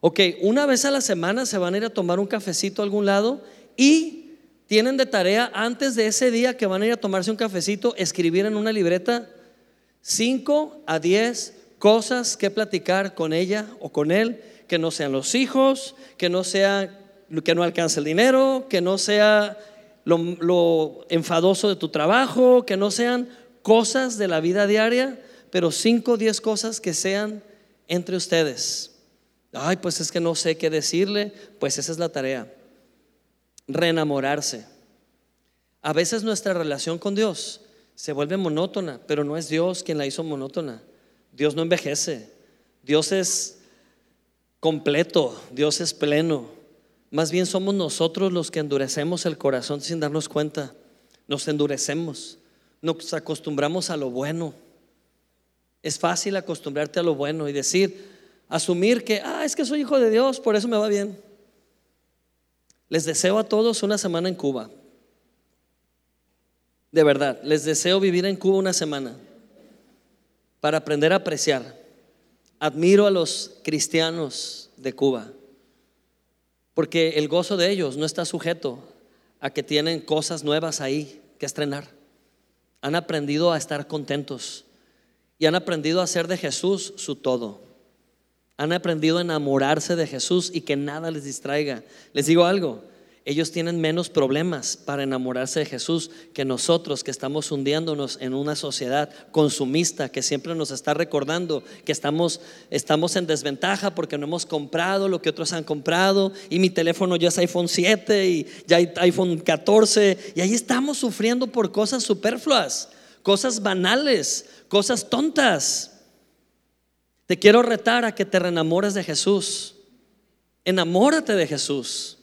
Speaker 1: Ok, una vez a la semana se van a ir a tomar un cafecito a algún lado y tienen de tarea antes de ese día que van a ir a tomarse un cafecito, escribir en una libreta 5 a 10 cosas que platicar con ella o con él, que no sean los hijos, que no sea que no alcance el dinero, que no sea lo, lo enfadoso de tu trabajo, que no sean cosas de la vida diaria, pero 5 o 10 cosas que sean entre ustedes. Ay, pues es que no sé qué decirle, pues esa es la tarea. Reenamorarse. A veces nuestra relación con Dios se vuelve monótona, pero no es Dios quien la hizo monótona. Dios no envejece. Dios es completo, Dios es pleno. Más bien somos nosotros los que endurecemos el corazón sin darnos cuenta. Nos endurecemos, nos acostumbramos a lo bueno. Es fácil acostumbrarte a lo bueno y decir, asumir que, ah, es que soy hijo de Dios, por eso me va bien. Les deseo a todos una semana en Cuba. De verdad, les deseo vivir en Cuba una semana para aprender a apreciar. Admiro a los cristianos de Cuba, porque el gozo de ellos no está sujeto a que tienen cosas nuevas ahí que estrenar. Han aprendido a estar contentos y han aprendido a hacer de Jesús su todo. Han aprendido a enamorarse de Jesús y que nada les distraiga. Les digo algo, ellos tienen menos problemas para enamorarse de Jesús que nosotros que estamos hundiéndonos en una sociedad consumista que siempre nos está recordando que estamos, estamos en desventaja porque no hemos comprado lo que otros han comprado y mi teléfono ya es iPhone 7 y ya hay iPhone 14 y ahí estamos sufriendo por cosas superfluas, cosas banales, cosas tontas. Te quiero retar a que te reenamores de Jesús. Enamórate de Jesús.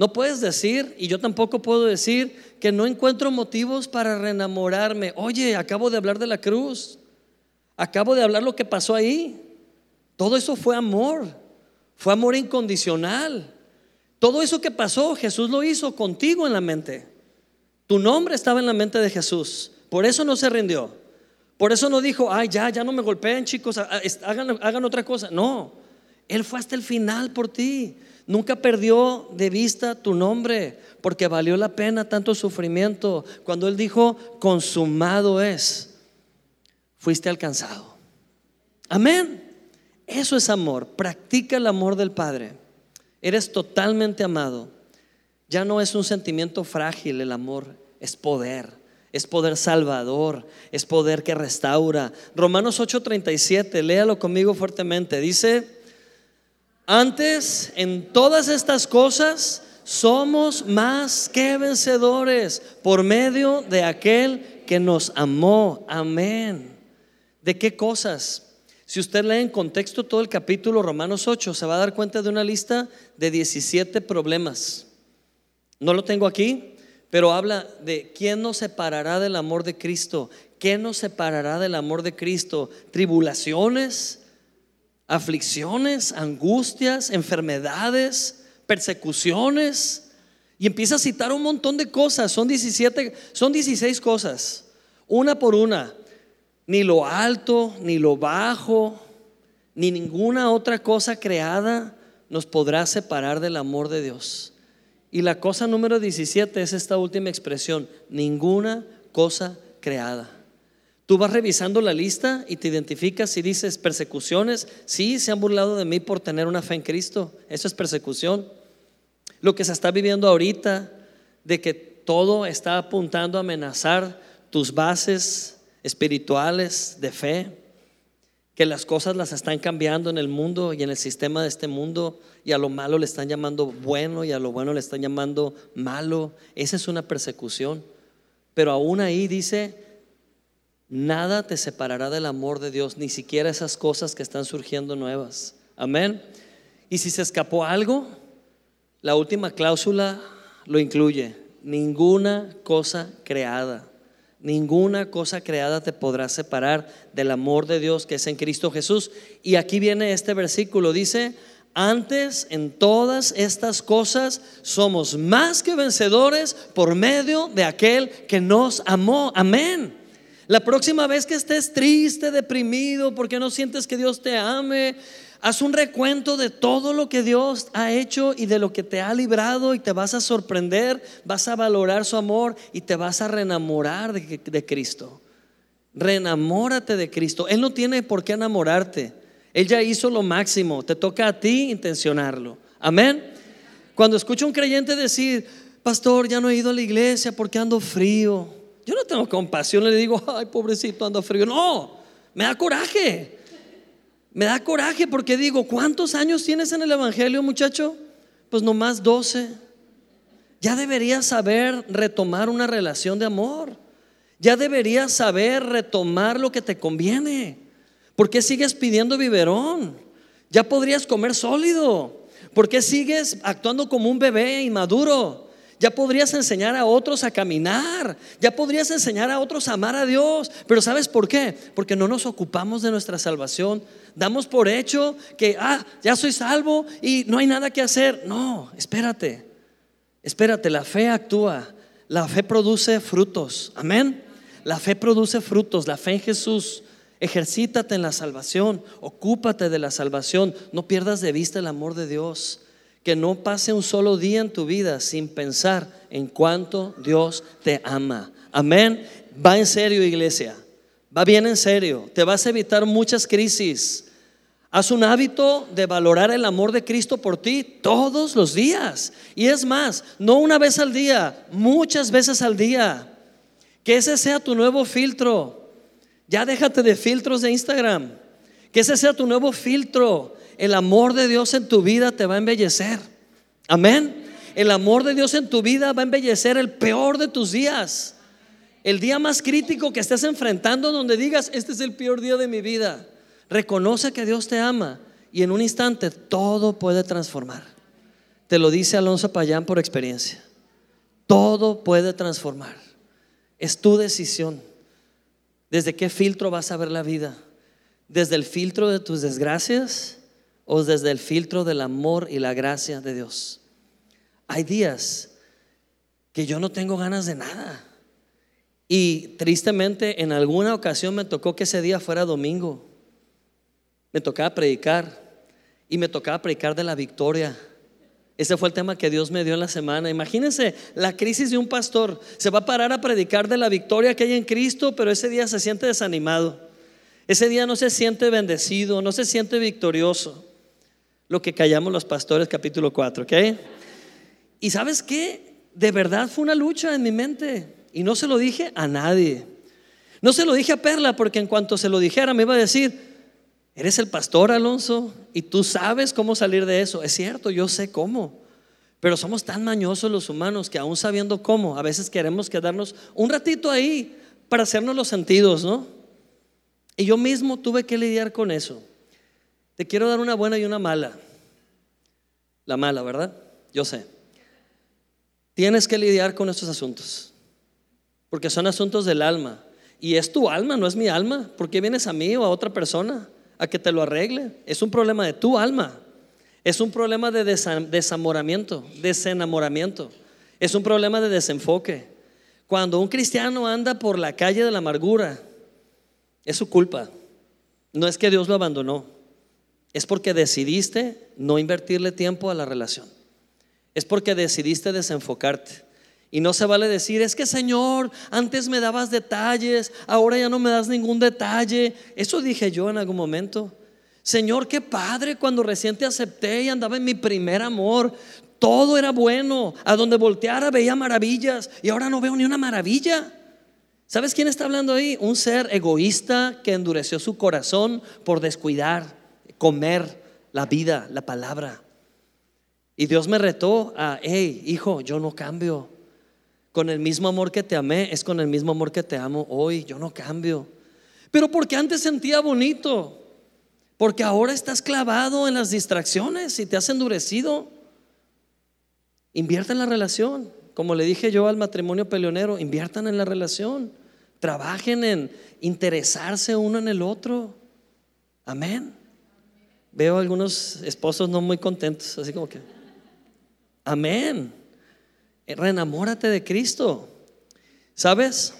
Speaker 1: No puedes decir, y yo tampoco puedo decir, que no encuentro motivos para reenamorarme. Oye, acabo de hablar de la cruz. Acabo de hablar lo que pasó ahí. Todo eso fue amor. Fue amor incondicional. Todo eso que pasó, Jesús lo hizo contigo en la mente. Tu nombre estaba en la mente de Jesús. Por eso no se rindió. Por eso no dijo, ay, ya, ya no me golpeen, chicos, hagan, hagan otra cosa. No, Él fue hasta el final por ti. Nunca perdió de vista tu nombre, porque valió la pena tanto sufrimiento. Cuando Él dijo, consumado es, fuiste alcanzado. Amén. Eso es amor. Practica el amor del Padre. Eres totalmente amado. Ya no es un sentimiento frágil el amor, es poder. Es poder salvador, es poder que restaura. Romanos 8:37, léalo conmigo fuertemente. Dice, antes, en todas estas cosas, somos más que vencedores por medio de aquel que nos amó. Amén. ¿De qué cosas? Si usted lee en contexto todo el capítulo Romanos 8, se va a dar cuenta de una lista de 17 problemas. No lo tengo aquí, pero habla de quién nos separará del amor de Cristo. ¿Qué nos separará del amor de Cristo? Tribulaciones, aflicciones, angustias, enfermedades, persecuciones. Y empieza a citar un montón de cosas. Son 17, son 16 cosas. Una por una. Ni lo alto, ni lo bajo, ni ninguna otra cosa creada nos podrá separar del amor de Dios. Y la cosa número 17 es esta última expresión. Ninguna cosa creada. Tú vas revisando la lista y te identificas y dices persecuciones. Sí, se han burlado de mí por tener una fe en Cristo. Eso es persecución. Lo que se está viviendo ahorita, de que todo está apuntando a amenazar tus bases espirituales de fe, que las cosas las están cambiando en el mundo y en el sistema de este mundo y a lo malo le están llamando bueno y a lo bueno le están llamando malo. Esa es una persecución. Pero aún ahí dice, Nada te separará del amor de Dios, ni siquiera esas cosas que están surgiendo nuevas. Amén. Y si se escapó algo, la última cláusula lo incluye. Ninguna cosa creada, ninguna cosa creada te podrá separar del amor de Dios que es en Cristo Jesús. Y aquí viene este versículo, dice, antes en todas estas cosas somos más que vencedores por medio de aquel que nos amó. Amén. La próxima vez que estés triste, deprimido, porque no sientes que Dios te ame, haz un recuento de todo lo que Dios ha hecho y de lo que te ha librado y te vas a sorprender, vas a valorar su amor y te vas a reenamorar de, Cristo. Reenamórate de Cristo. Él no tiene por qué enamorarte. Él ya hizo lo máximo. Te toca a ti intencionarlo. Amén. Cuando escucho a un creyente decir, pastor, ya no he ido a la iglesia porque ando frío. Yo no tengo compasión, le digo, ay, pobrecito, anda frío. No, me da coraje. Me da coraje porque digo, ¿cuántos años tienes en el Evangelio, muchacho? Pues nomás 12. Ya deberías saber retomar una relación de amor. Ya deberías saber retomar lo que te conviene. ¿Por qué sigues pidiendo biberón? Ya podrías comer sólido. ¿Por qué sigues actuando como un bebé inmaduro? Ya podrías enseñar a otros a caminar. Ya podrías enseñar a otros a amar a Dios. Pero ¿sabes por qué? Porque no nos ocupamos de nuestra salvación. Damos por hecho que, ah, ya soy salvo y no hay nada que hacer. No, espérate. Espérate, la fe actúa. La fe produce frutos. Amén. La fe produce frutos. La fe en Jesús. Ejercítate en la salvación. Ocúpate de la salvación. No pierdas de vista el amor de Dios que no pase un solo día en tu vida sin pensar en cuánto Dios te ama. Amén. Va en serio, iglesia. Va bien en serio. Te vas a evitar muchas crisis. Haz un hábito de valorar el amor de Cristo por ti todos los días. Y es más, no una vez al día, muchas veces al día. Que ese sea tu nuevo filtro. Ya déjate de filtros de Instagram. Que ese sea tu nuevo filtro el amor de Dios en tu vida te va a embellecer. Amén. El amor de Dios en tu vida va a embellecer el peor de tus días. El día más crítico que estés enfrentando donde digas, este es el peor día de mi vida. Reconoce que Dios te ama y en un instante todo puede transformar. Te lo dice Alonso Payán por experiencia. Todo puede transformar. Es tu decisión. ¿Desde qué filtro vas a ver la vida? ¿Desde el filtro de tus desgracias? O desde el filtro del amor y la gracia de Dios. Hay días que yo no tengo ganas de nada. Y tristemente en alguna ocasión me tocó que ese día fuera domingo. Me tocaba predicar y me tocaba predicar de la victoria. Ese fue el tema que Dios me dio en la semana. Imagínense la crisis de un pastor. Se va a parar a predicar de la victoria que hay en Cristo, pero ese día se siente desanimado. Ese día no se siente bendecido, no se siente victorioso lo que callamos los pastores, capítulo 4, ¿ok? Y sabes qué? De verdad fue una lucha en mi mente. Y no se lo dije a nadie. No se lo dije a Perla porque en cuanto se lo dijera me iba a decir, eres el pastor Alonso y tú sabes cómo salir de eso. Es cierto, yo sé cómo. Pero somos tan mañosos los humanos que aún sabiendo cómo, a veces queremos quedarnos un ratito ahí para hacernos los sentidos, ¿no? Y yo mismo tuve que lidiar con eso. Te quiero dar una buena y una mala. La mala, ¿verdad? Yo sé. Tienes que lidiar con estos asuntos, porque son asuntos del alma. Y es tu alma, no es mi alma. ¿Por qué vienes a mí o a otra persona a que te lo arregle? Es un problema de tu alma. Es un problema de desamoramiento, desenamoramiento. Es un problema de desenfoque. Cuando un cristiano anda por la calle de la amargura, es su culpa. No es que Dios lo abandonó es porque decidiste no invertirle tiempo a la relación. Es porque decidiste desenfocarte. Y no se vale decir, es que Señor, antes me dabas detalles, ahora ya no me das ningún detalle. Eso dije yo en algún momento. Señor, qué padre cuando recién te acepté y andaba en mi primer amor. Todo era bueno. A donde volteara veía maravillas y ahora no veo ni una maravilla. ¿Sabes quién está hablando ahí? Un ser egoísta que endureció su corazón por descuidar comer la vida, la palabra. Y Dios me retó a, hey, hijo, yo no cambio. Con el mismo amor que te amé, es con el mismo amor que te amo hoy. Yo no cambio. Pero porque antes sentía bonito. Porque ahora estás clavado en las distracciones y te has endurecido. Invierta en la relación. Como le dije yo al matrimonio peleonero, inviertan en la relación. Trabajen en interesarse uno en el otro. Amén. Veo algunos esposos no muy contentos, así como que, amén. Reenamórate de Cristo. ¿Sabes?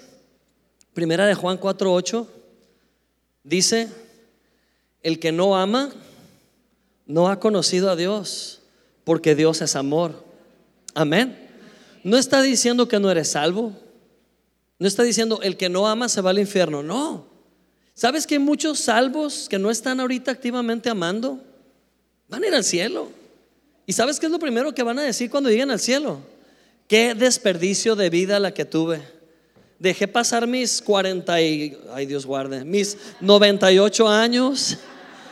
Speaker 1: Primera de Juan 4:8 dice, el que no ama no ha conocido a Dios, porque Dios es amor. Amén. No está diciendo que no eres salvo. No está diciendo el que no ama se va al infierno. No. ¿Sabes que muchos salvos que no están ahorita activamente amando? Van a ir al cielo. ¿Y sabes qué es lo primero que van a decir cuando lleguen al cielo? Qué desperdicio de vida la que tuve. Dejé pasar mis 40 y, ay Dios guarde, mis 98 años.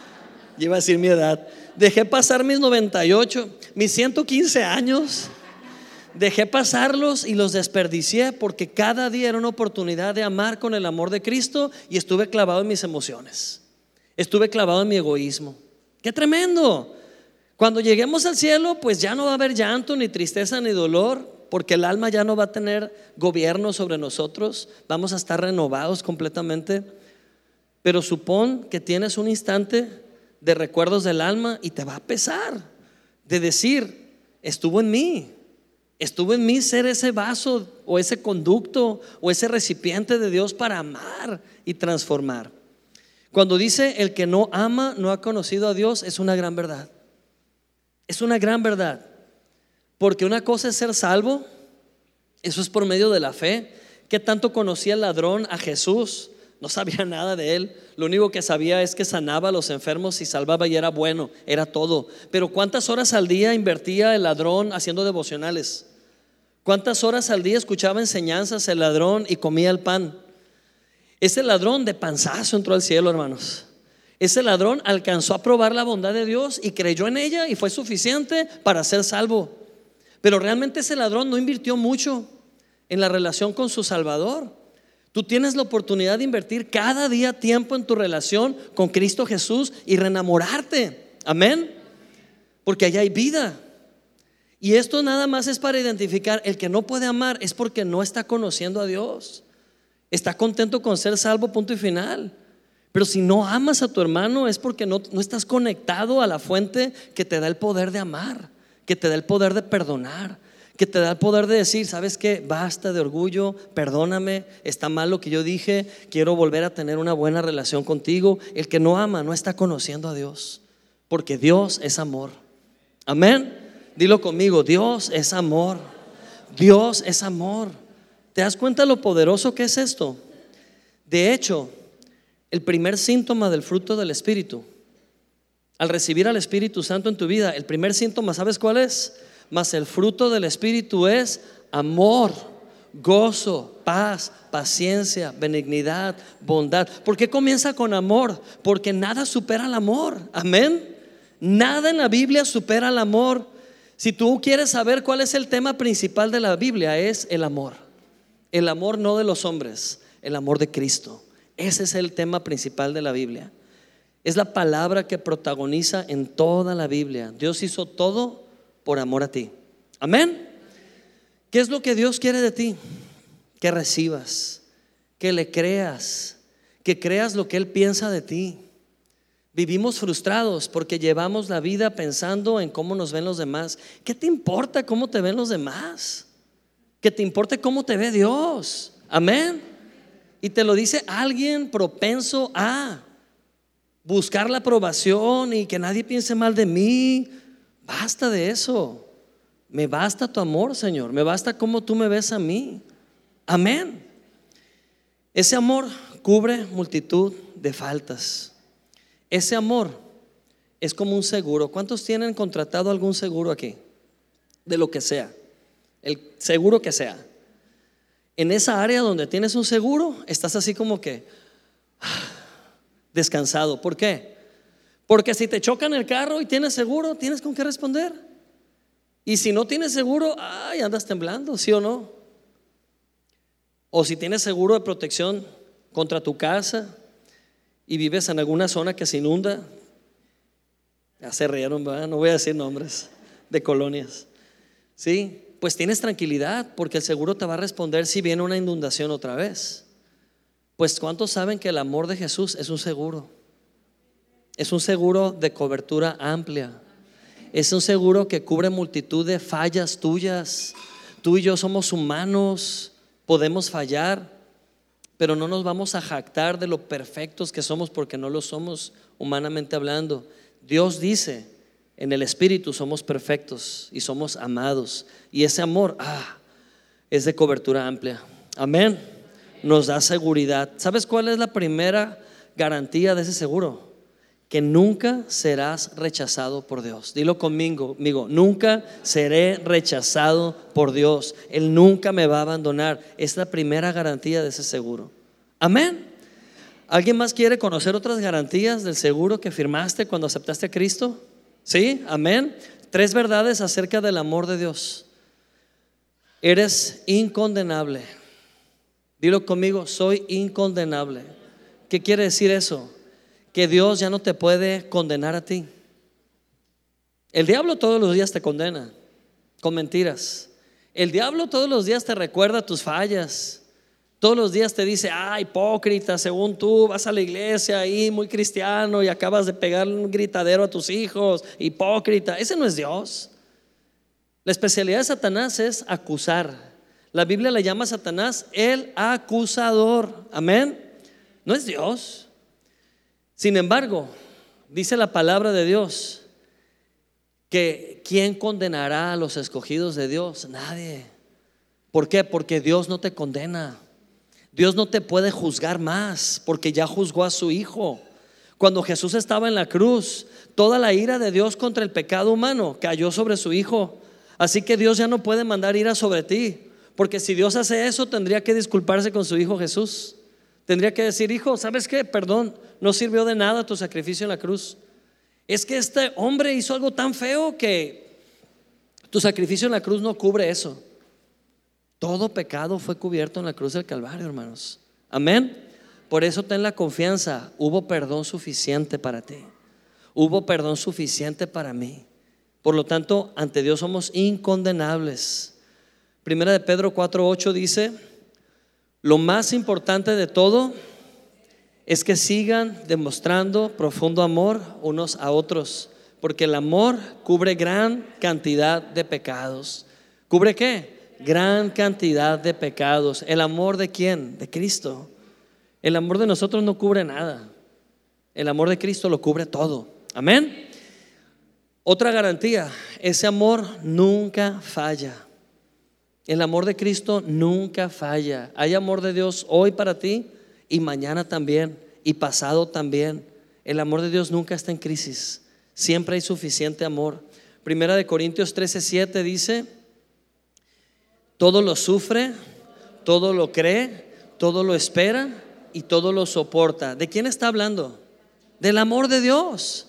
Speaker 1: Iba a decir mi edad. Dejé pasar mis 98, mis 115 años Dejé pasarlos y los desperdicié porque cada día era una oportunidad de amar con el amor de Cristo y estuve clavado en mis emociones. Estuve clavado en mi egoísmo. ¡Qué tremendo! Cuando lleguemos al cielo, pues ya no va a haber llanto, ni tristeza, ni dolor, porque el alma ya no va a tener gobierno sobre nosotros. Vamos a estar renovados completamente. Pero supón que tienes un instante de recuerdos del alma y te va a pesar de decir, estuvo en mí, Estuvo en mí ser ese vaso o ese conducto o ese recipiente de Dios para amar y transformar. Cuando dice el que no ama no ha conocido a Dios, es una gran verdad. Es una gran verdad. Porque una cosa es ser salvo, eso es por medio de la fe. ¿Qué tanto conocía el ladrón a Jesús? No sabía nada de él. Lo único que sabía es que sanaba a los enfermos y salvaba y era bueno, era todo. Pero ¿cuántas horas al día invertía el ladrón haciendo devocionales? ¿Cuántas horas al día escuchaba enseñanzas el ladrón y comía el pan? Ese ladrón de panzazo entró al cielo, hermanos. Ese ladrón alcanzó a probar la bondad de Dios y creyó en ella y fue suficiente para ser salvo. Pero realmente ese ladrón no invirtió mucho en la relación con su Salvador. Tú tienes la oportunidad de invertir cada día tiempo en tu relación con Cristo Jesús y reenamorarte. Amén. Porque allá hay vida. Y esto nada más es para identificar, el que no puede amar es porque no está conociendo a Dios. Está contento con ser salvo, punto y final. Pero si no amas a tu hermano es porque no, no estás conectado a la fuente que te da el poder de amar, que te da el poder de perdonar, que te da el poder de decir, ¿sabes qué? Basta de orgullo, perdóname, está mal lo que yo dije, quiero volver a tener una buena relación contigo. El que no ama no está conociendo a Dios, porque Dios es amor. Amén. Dilo conmigo, Dios es amor. Dios es amor. ¿Te das cuenta lo poderoso que es esto? De hecho, el primer síntoma del fruto del Espíritu, al recibir al Espíritu Santo en tu vida, el primer síntoma, ¿sabes cuál es? Mas el fruto del Espíritu es amor, gozo, paz, paciencia, benignidad, bondad. ¿Por qué comienza con amor? Porque nada supera el amor. Amén. Nada en la Biblia supera el amor. Si tú quieres saber cuál es el tema principal de la Biblia, es el amor. El amor no de los hombres, el amor de Cristo. Ese es el tema principal de la Biblia. Es la palabra que protagoniza en toda la Biblia. Dios hizo todo por amor a ti. Amén. ¿Qué es lo que Dios quiere de ti? Que recibas, que le creas, que creas lo que Él piensa de ti. Vivimos frustrados porque llevamos la vida pensando en cómo nos ven los demás. ¿Qué te importa cómo te ven los demás? Que te importe cómo te ve Dios. Amén. Y te lo dice alguien propenso a buscar la aprobación y que nadie piense mal de mí. Basta de eso. Me basta tu amor, Señor. Me basta cómo tú me ves a mí. Amén. Ese amor cubre multitud de faltas. Ese amor es como un seguro. ¿Cuántos tienen contratado algún seguro aquí? De lo que sea. El seguro que sea. En esa área donde tienes un seguro, estás así como que ah, descansado. ¿Por qué? Porque si te chocan el carro y tienes seguro, tienes con qué responder. Y si no tienes seguro, ay, andas temblando, ¿sí o no? O si tienes seguro de protección contra tu casa, y vives en alguna zona que se inunda, ya se rieron, no voy a decir nombres de colonias, ¿sí? Pues tienes tranquilidad porque el seguro te va a responder si viene una inundación otra vez. Pues ¿cuántos saben que el amor de Jesús es un seguro? Es un seguro de cobertura amplia. Es un seguro que cubre multitud de fallas tuyas. Tú y yo somos humanos, podemos fallar, pero no nos vamos a jactar de lo perfectos que somos porque no lo somos humanamente hablando. Dios dice, en el Espíritu somos perfectos y somos amados. Y ese amor, ah, es de cobertura amplia. Amén. Nos da seguridad. ¿Sabes cuál es la primera garantía de ese seguro? Que nunca serás rechazado por Dios. Dilo conmigo, amigo, nunca seré rechazado por Dios. Él nunca me va a abandonar. Es la primera garantía de ese seguro. Amén. ¿Alguien más quiere conocer otras garantías del seguro que firmaste cuando aceptaste a Cristo? ¿Sí? Amén. Tres verdades acerca del amor de Dios. Eres incondenable. Dilo conmigo, soy incondenable. ¿Qué quiere decir eso? Que Dios ya no te puede condenar a ti. El diablo todos los días te condena con mentiras. El diablo todos los días te recuerda tus fallas. Todos los días te dice, ah, hipócrita, según tú vas a la iglesia ahí muy cristiano y acabas de pegar un gritadero a tus hijos, hipócrita. Ese no es Dios. La especialidad de Satanás es acusar. La Biblia le llama a Satanás el acusador. Amén. No es Dios. Sin embargo, dice la palabra de Dios que ¿quién condenará a los escogidos de Dios? Nadie. ¿Por qué? Porque Dios no te condena. Dios no te puede juzgar más porque ya juzgó a su Hijo. Cuando Jesús estaba en la cruz, toda la ira de Dios contra el pecado humano cayó sobre su Hijo. Así que Dios ya no puede mandar ira sobre ti. Porque si Dios hace eso, tendría que disculparse con su Hijo Jesús. Tendría que decir, hijo, ¿sabes qué? Perdón, no sirvió de nada tu sacrificio en la cruz. Es que este hombre hizo algo tan feo que tu sacrificio en la cruz no cubre eso. Todo pecado fue cubierto en la cruz del Calvario, hermanos. Amén. Por eso ten la confianza. Hubo perdón suficiente para ti. Hubo perdón suficiente para mí. Por lo tanto, ante Dios somos incondenables. Primera de Pedro 4:8 dice, lo más importante de todo es que sigan demostrando profundo amor unos a otros, porque el amor cubre gran cantidad de pecados. ¿Cubre qué? Gran cantidad de pecados. ¿El amor de quién? De Cristo. El amor de nosotros no cubre nada. El amor de Cristo lo cubre todo. Amén. Otra garantía, ese amor nunca falla. El amor de Cristo nunca falla. Hay amor de Dios hoy para ti y mañana también y pasado también. El amor de Dios nunca está en crisis. Siempre hay suficiente amor. Primera de Corintios 13:7 dice, todo lo sufre, todo lo cree, todo lo espera y todo lo soporta. ¿De quién está hablando? Del amor de Dios.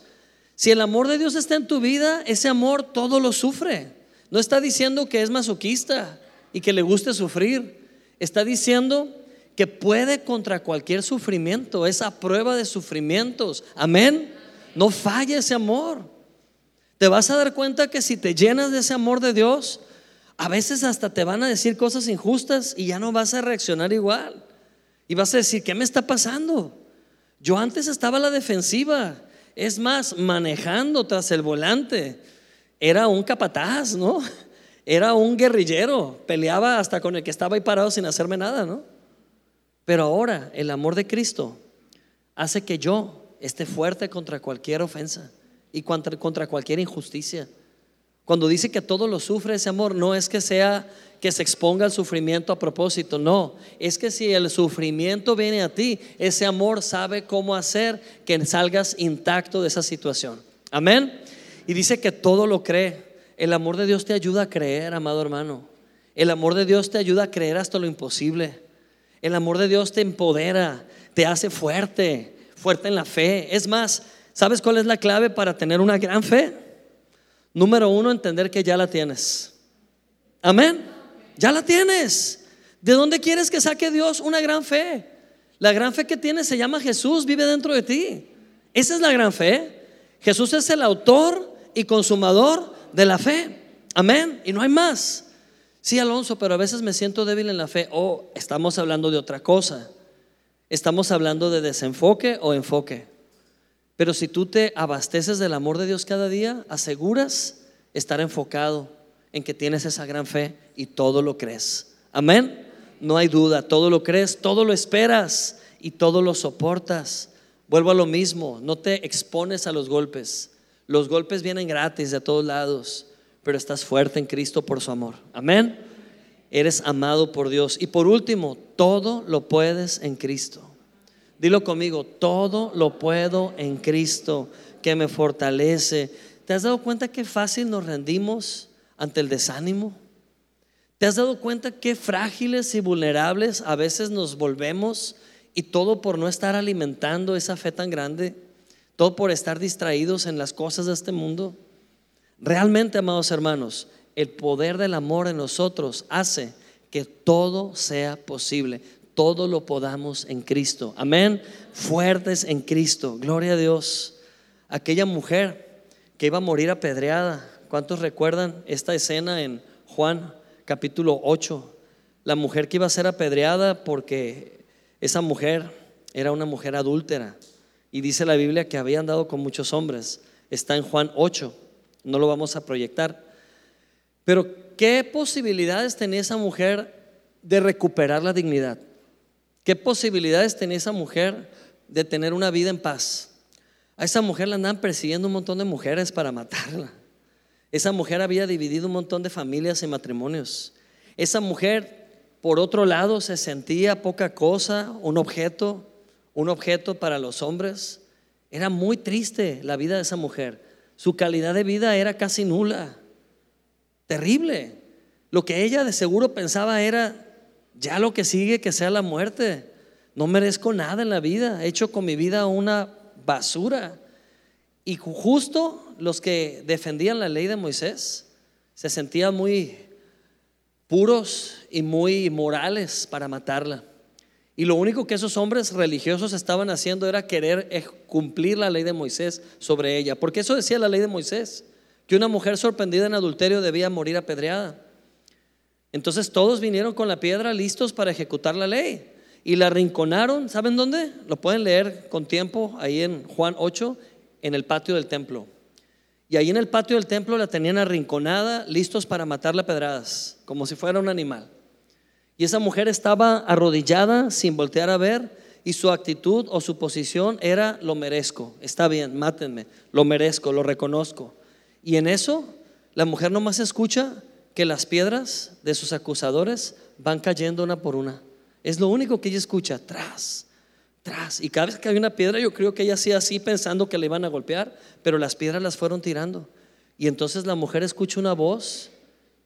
Speaker 1: Si el amor de Dios está en tu vida, ese amor todo lo sufre. No está diciendo que es masoquista y que le guste sufrir. Está diciendo que puede contra cualquier sufrimiento, esa prueba de sufrimientos. Amén. No falle ese amor. Te vas a dar cuenta que si te llenas de ese amor de Dios, a veces hasta te van a decir cosas injustas y ya no vas a reaccionar igual. Y vas a decir, ¿qué me está pasando? Yo antes estaba a la defensiva. Es más, manejando tras el volante. Era un capataz, ¿no? Era un guerrillero, peleaba hasta con el que estaba ahí parado sin hacerme nada, ¿no? Pero ahora el amor de Cristo hace que yo esté fuerte contra cualquier ofensa y contra, contra cualquier injusticia. Cuando dice que todo lo sufre ese amor, no es que sea que se exponga al sufrimiento a propósito, no, es que si el sufrimiento viene a ti, ese amor sabe cómo hacer que salgas intacto de esa situación. Amén. Y dice que todo lo cree. El amor de Dios te ayuda a creer, amado hermano. El amor de Dios te ayuda a creer hasta lo imposible. El amor de Dios te empodera, te hace fuerte, fuerte en la fe. Es más, ¿sabes cuál es la clave para tener una gran fe? Número uno, entender que ya la tienes. Amén. Ya la tienes. ¿De dónde quieres que saque Dios una gran fe? La gran fe que tienes se llama Jesús, vive dentro de ti. Esa es la gran fe. Jesús es el autor y consumador de la fe. Amén. Y no hay más. Sí, Alonso, pero a veces me siento débil en la fe. Oh, estamos hablando de otra cosa. Estamos hablando de desenfoque o enfoque. Pero si tú te abasteces del amor de Dios cada día, aseguras estar enfocado en que tienes esa gran fe y todo lo crees. Amén. No hay duda, todo lo crees, todo lo esperas y todo lo soportas. Vuelvo a lo mismo, no te expones a los golpes. Los golpes vienen gratis de todos lados pero estás fuerte en Cristo por su amor. Amén. Eres amado por Dios. Y por último, todo lo puedes en Cristo. Dilo conmigo, todo lo puedo en Cristo que me fortalece. ¿Te has dado cuenta qué fácil nos rendimos ante el desánimo? ¿Te has dado cuenta qué frágiles y vulnerables a veces nos volvemos y todo por no estar alimentando esa fe tan grande? Todo por estar distraídos en las cosas de este mundo. Realmente, amados hermanos, el poder del amor en nosotros hace que todo sea posible, todo lo podamos en Cristo. Amén. Fuertes en Cristo. Gloria a Dios. Aquella mujer que iba a morir apedreada. ¿Cuántos recuerdan esta escena en Juan capítulo 8? La mujer que iba a ser apedreada porque esa mujer era una mujer adúltera. Y dice la Biblia que había andado con muchos hombres. Está en Juan 8 no lo vamos a proyectar. Pero ¿qué posibilidades tenía esa mujer de recuperar la dignidad? ¿Qué posibilidades tenía esa mujer de tener una vida en paz? A esa mujer la andaban persiguiendo un montón de mujeres para matarla. Esa mujer había dividido un montón de familias y matrimonios. Esa mujer, por otro lado, se sentía poca cosa, un objeto, un objeto para los hombres. Era muy triste la vida de esa mujer. Su calidad de vida era casi nula. Terrible. Lo que ella de seguro pensaba era, ya lo que sigue que sea la muerte. No merezco nada en la vida. He hecho con mi vida una basura. Y justo los que defendían la ley de Moisés se sentían muy puros y muy morales para matarla. Y lo único que esos hombres religiosos estaban haciendo era querer cumplir la ley de Moisés sobre ella. Porque eso decía la ley de Moisés, que una mujer sorprendida en adulterio debía morir apedreada. Entonces todos vinieron con la piedra listos para ejecutar la ley. Y la arrinconaron, ¿saben dónde? Lo pueden leer con tiempo ahí en Juan 8, en el patio del templo. Y ahí en el patio del templo la tenían arrinconada, listos para matarla a pedradas, como si fuera un animal. Y esa mujer estaba arrodillada sin voltear a ver y su actitud o su posición era lo merezco, está bien, mátenme, lo merezco, lo reconozco. Y en eso la mujer nomás escucha que las piedras de sus acusadores van cayendo una por una. Es lo único que ella escucha, tras, tras. Y cada vez que hay una piedra, yo creo que ella hacía así pensando que le iban a golpear, pero las piedras las fueron tirando. Y entonces la mujer escucha una voz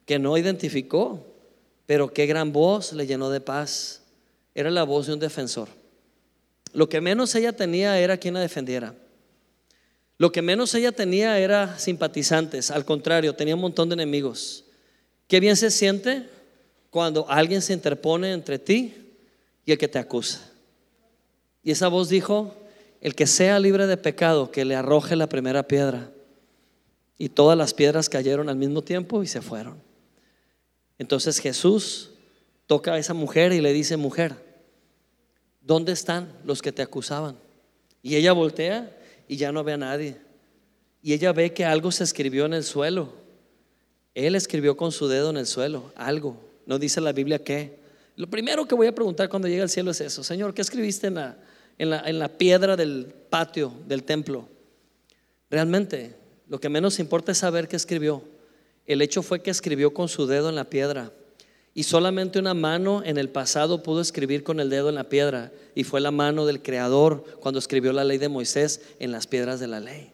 Speaker 1: que no identificó pero qué gran voz le llenó de paz. Era la voz de un defensor. Lo que menos ella tenía era quien la defendiera. Lo que menos ella tenía era simpatizantes. Al contrario, tenía un montón de enemigos. Qué bien se siente cuando alguien se interpone entre ti y el que te acusa. Y esa voz dijo, el que sea libre de pecado, que le arroje la primera piedra. Y todas las piedras cayeron al mismo tiempo y se fueron. Entonces Jesús toca a esa mujer y le dice, mujer, ¿dónde están los que te acusaban? Y ella voltea y ya no ve a nadie. Y ella ve que algo se escribió en el suelo. Él escribió con su dedo en el suelo, algo. No dice la Biblia qué. Lo primero que voy a preguntar cuando llegue al cielo es eso. Señor, ¿qué escribiste en la, en la, en la piedra del patio del templo? Realmente, lo que menos importa es saber qué escribió. El hecho fue que escribió con su dedo en la piedra. Y solamente una mano en el pasado pudo escribir con el dedo en la piedra. Y fue la mano del Creador cuando escribió la ley de Moisés en las piedras de la ley.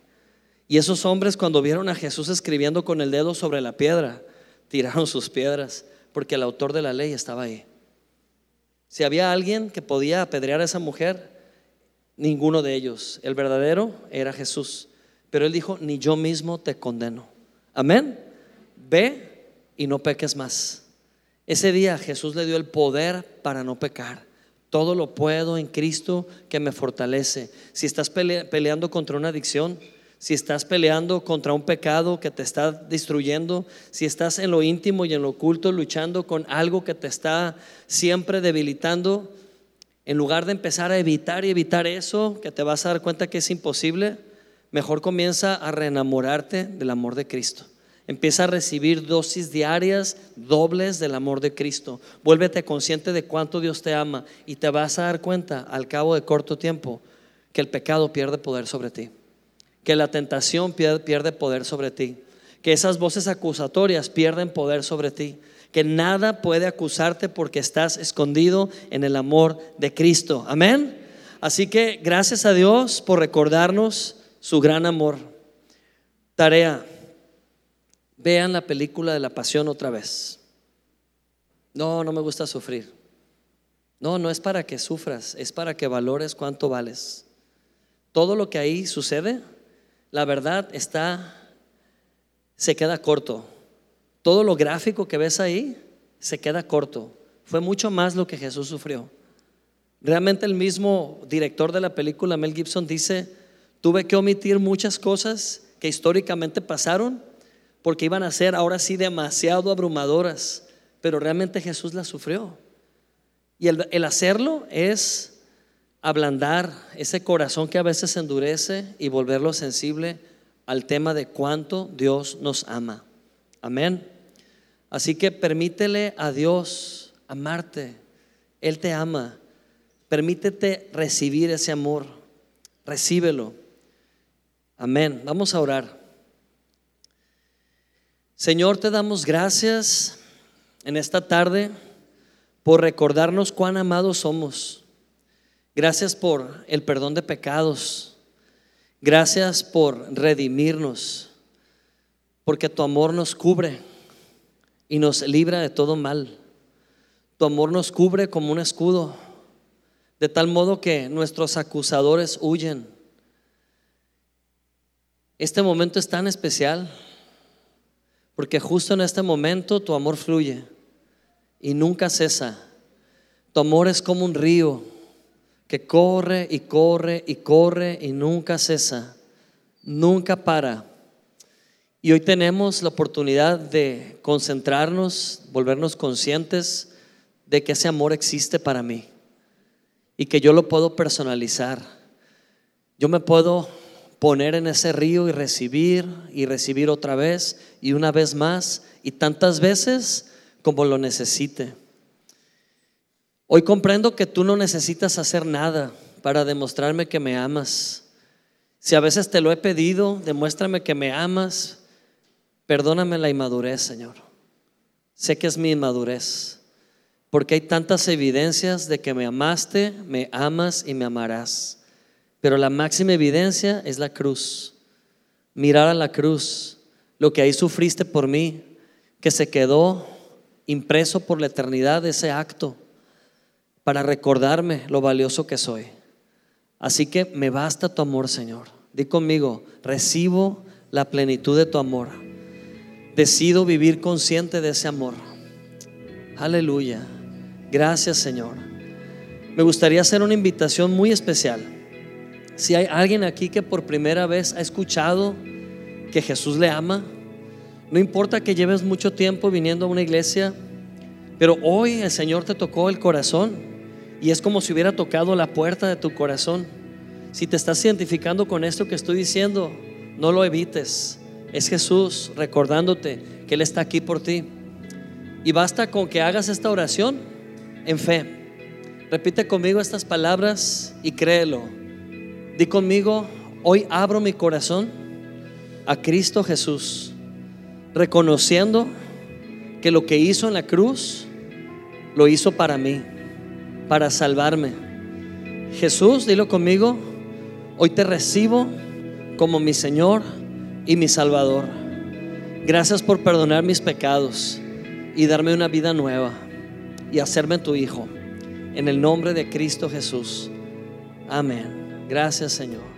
Speaker 1: Y esos hombres cuando vieron a Jesús escribiendo con el dedo sobre la piedra, tiraron sus piedras porque el autor de la ley estaba ahí. Si había alguien que podía apedrear a esa mujer, ninguno de ellos. El verdadero era Jesús. Pero él dijo, ni yo mismo te condeno. Amén ve y no peques más. Ese día Jesús le dio el poder para no pecar, Todo lo puedo en Cristo que me fortalece. Si estás peleando contra una adicción, si estás peleando contra un pecado que te está destruyendo, si estás en lo íntimo y en lo oculto luchando con algo que te está siempre debilitando, en lugar de empezar a evitar y evitar eso, que te vas a dar cuenta que es imposible, mejor comienza a reenamorarte del amor de Cristo. Empieza a recibir dosis diarias dobles del amor de Cristo. Vuélvete consciente de cuánto Dios te ama y te vas a dar cuenta al cabo de corto tiempo que el pecado pierde poder sobre ti que la tentación pierde poder sobre ti, que esas voces acusatorias pierden poder sobre ti, que nada puede acusarte porque estás escondido en el amor de Cristo. Amén. Así que gracias a Dios por recordarnos su gran amor. Tarea, vean la película de la pasión otra vez. No, no me gusta sufrir. No, no es para que sufras, es para que valores cuánto vales. Todo lo que ahí sucede la verdad está, se queda corto. Todo lo gráfico que ves ahí se queda corto. Fue mucho más lo que Jesús sufrió. Realmente el mismo director de la película, Mel Gibson, dice, tuve que omitir muchas cosas que históricamente pasaron porque iban a ser ahora sí demasiado abrumadoras, pero realmente Jesús las sufrió. Y el, hacerlo es ablandar ese corazón que a veces endurece y volverlo sensible al tema de cuánto Dios nos ama. Amén. Así que permítele a Dios amarte. Él te ama. Permítete recibir ese amor. Recíbelo. Amén. Vamos a orar. Señor, te damos gracias en esta tarde por recordarnos cuán amados somos. Gracias por el perdón de pecados. Gracias por redimirnos. Porque tu amor nos cubre y nos libra de todo mal. Tu amor nos cubre como un escudo. De tal modo que nuestros acusadores huyen. Este momento es tan especial porque justo en este momento tu amor fluye y nunca cesa. Tu amor es como un río que corre y corre y corre y nunca cesa, nunca para. Y hoy tenemos la oportunidad de concentrarnos, volvernos conscientes de que ese amor existe para mí y que yo lo puedo personalizar. Yo me puedo poner en ese río y recibir y recibir otra vez y una vez más y tantas veces como lo necesite. Hoy comprendo que tú no necesitas hacer nada para demostrarme que me amas. Si a veces te lo he pedido, demuéstrame que me amas. Perdóname la inmadurez, Señor. Sé que es mi inmadurez, porque hay tantas evidencias de que me amaste, me amas y me amarás. Pero la máxima evidencia es la cruz. Mirar a la cruz, lo que ahí sufriste por mí, que se quedó impreso por la eternidad de ese acto para recordarme lo valioso que soy. Así que me basta tu amor, Señor. Di conmigo, recibo la plenitud de tu amor. Decido vivir consciente de ese amor. Aleluya. Gracias, Señor. Me gustaría hacer una invitación muy especial. Si hay alguien aquí que por primera vez ha escuchado que Jesús le ama, no importa que lleves mucho tiempo viniendo a una iglesia, pero hoy el Señor te tocó el corazón y es como si hubiera tocado la puerta de tu corazón. Si te estás identificando con esto que estoy diciendo, no lo evites. Es Jesús recordándote que Él está aquí por ti. Y basta con que hagas esta oración en fe. Repite conmigo estas palabras y créelo. Di conmigo, hoy abro mi corazón a Cristo Jesús, reconociendo que lo que hizo en la cruz, lo hizo para mí para salvarme. Jesús, dilo conmigo, hoy te recibo como mi Señor y mi Salvador. Gracias por perdonar mis pecados y darme una vida nueva y hacerme tu Hijo. En el nombre de Cristo Jesús. Amén. Gracias Señor.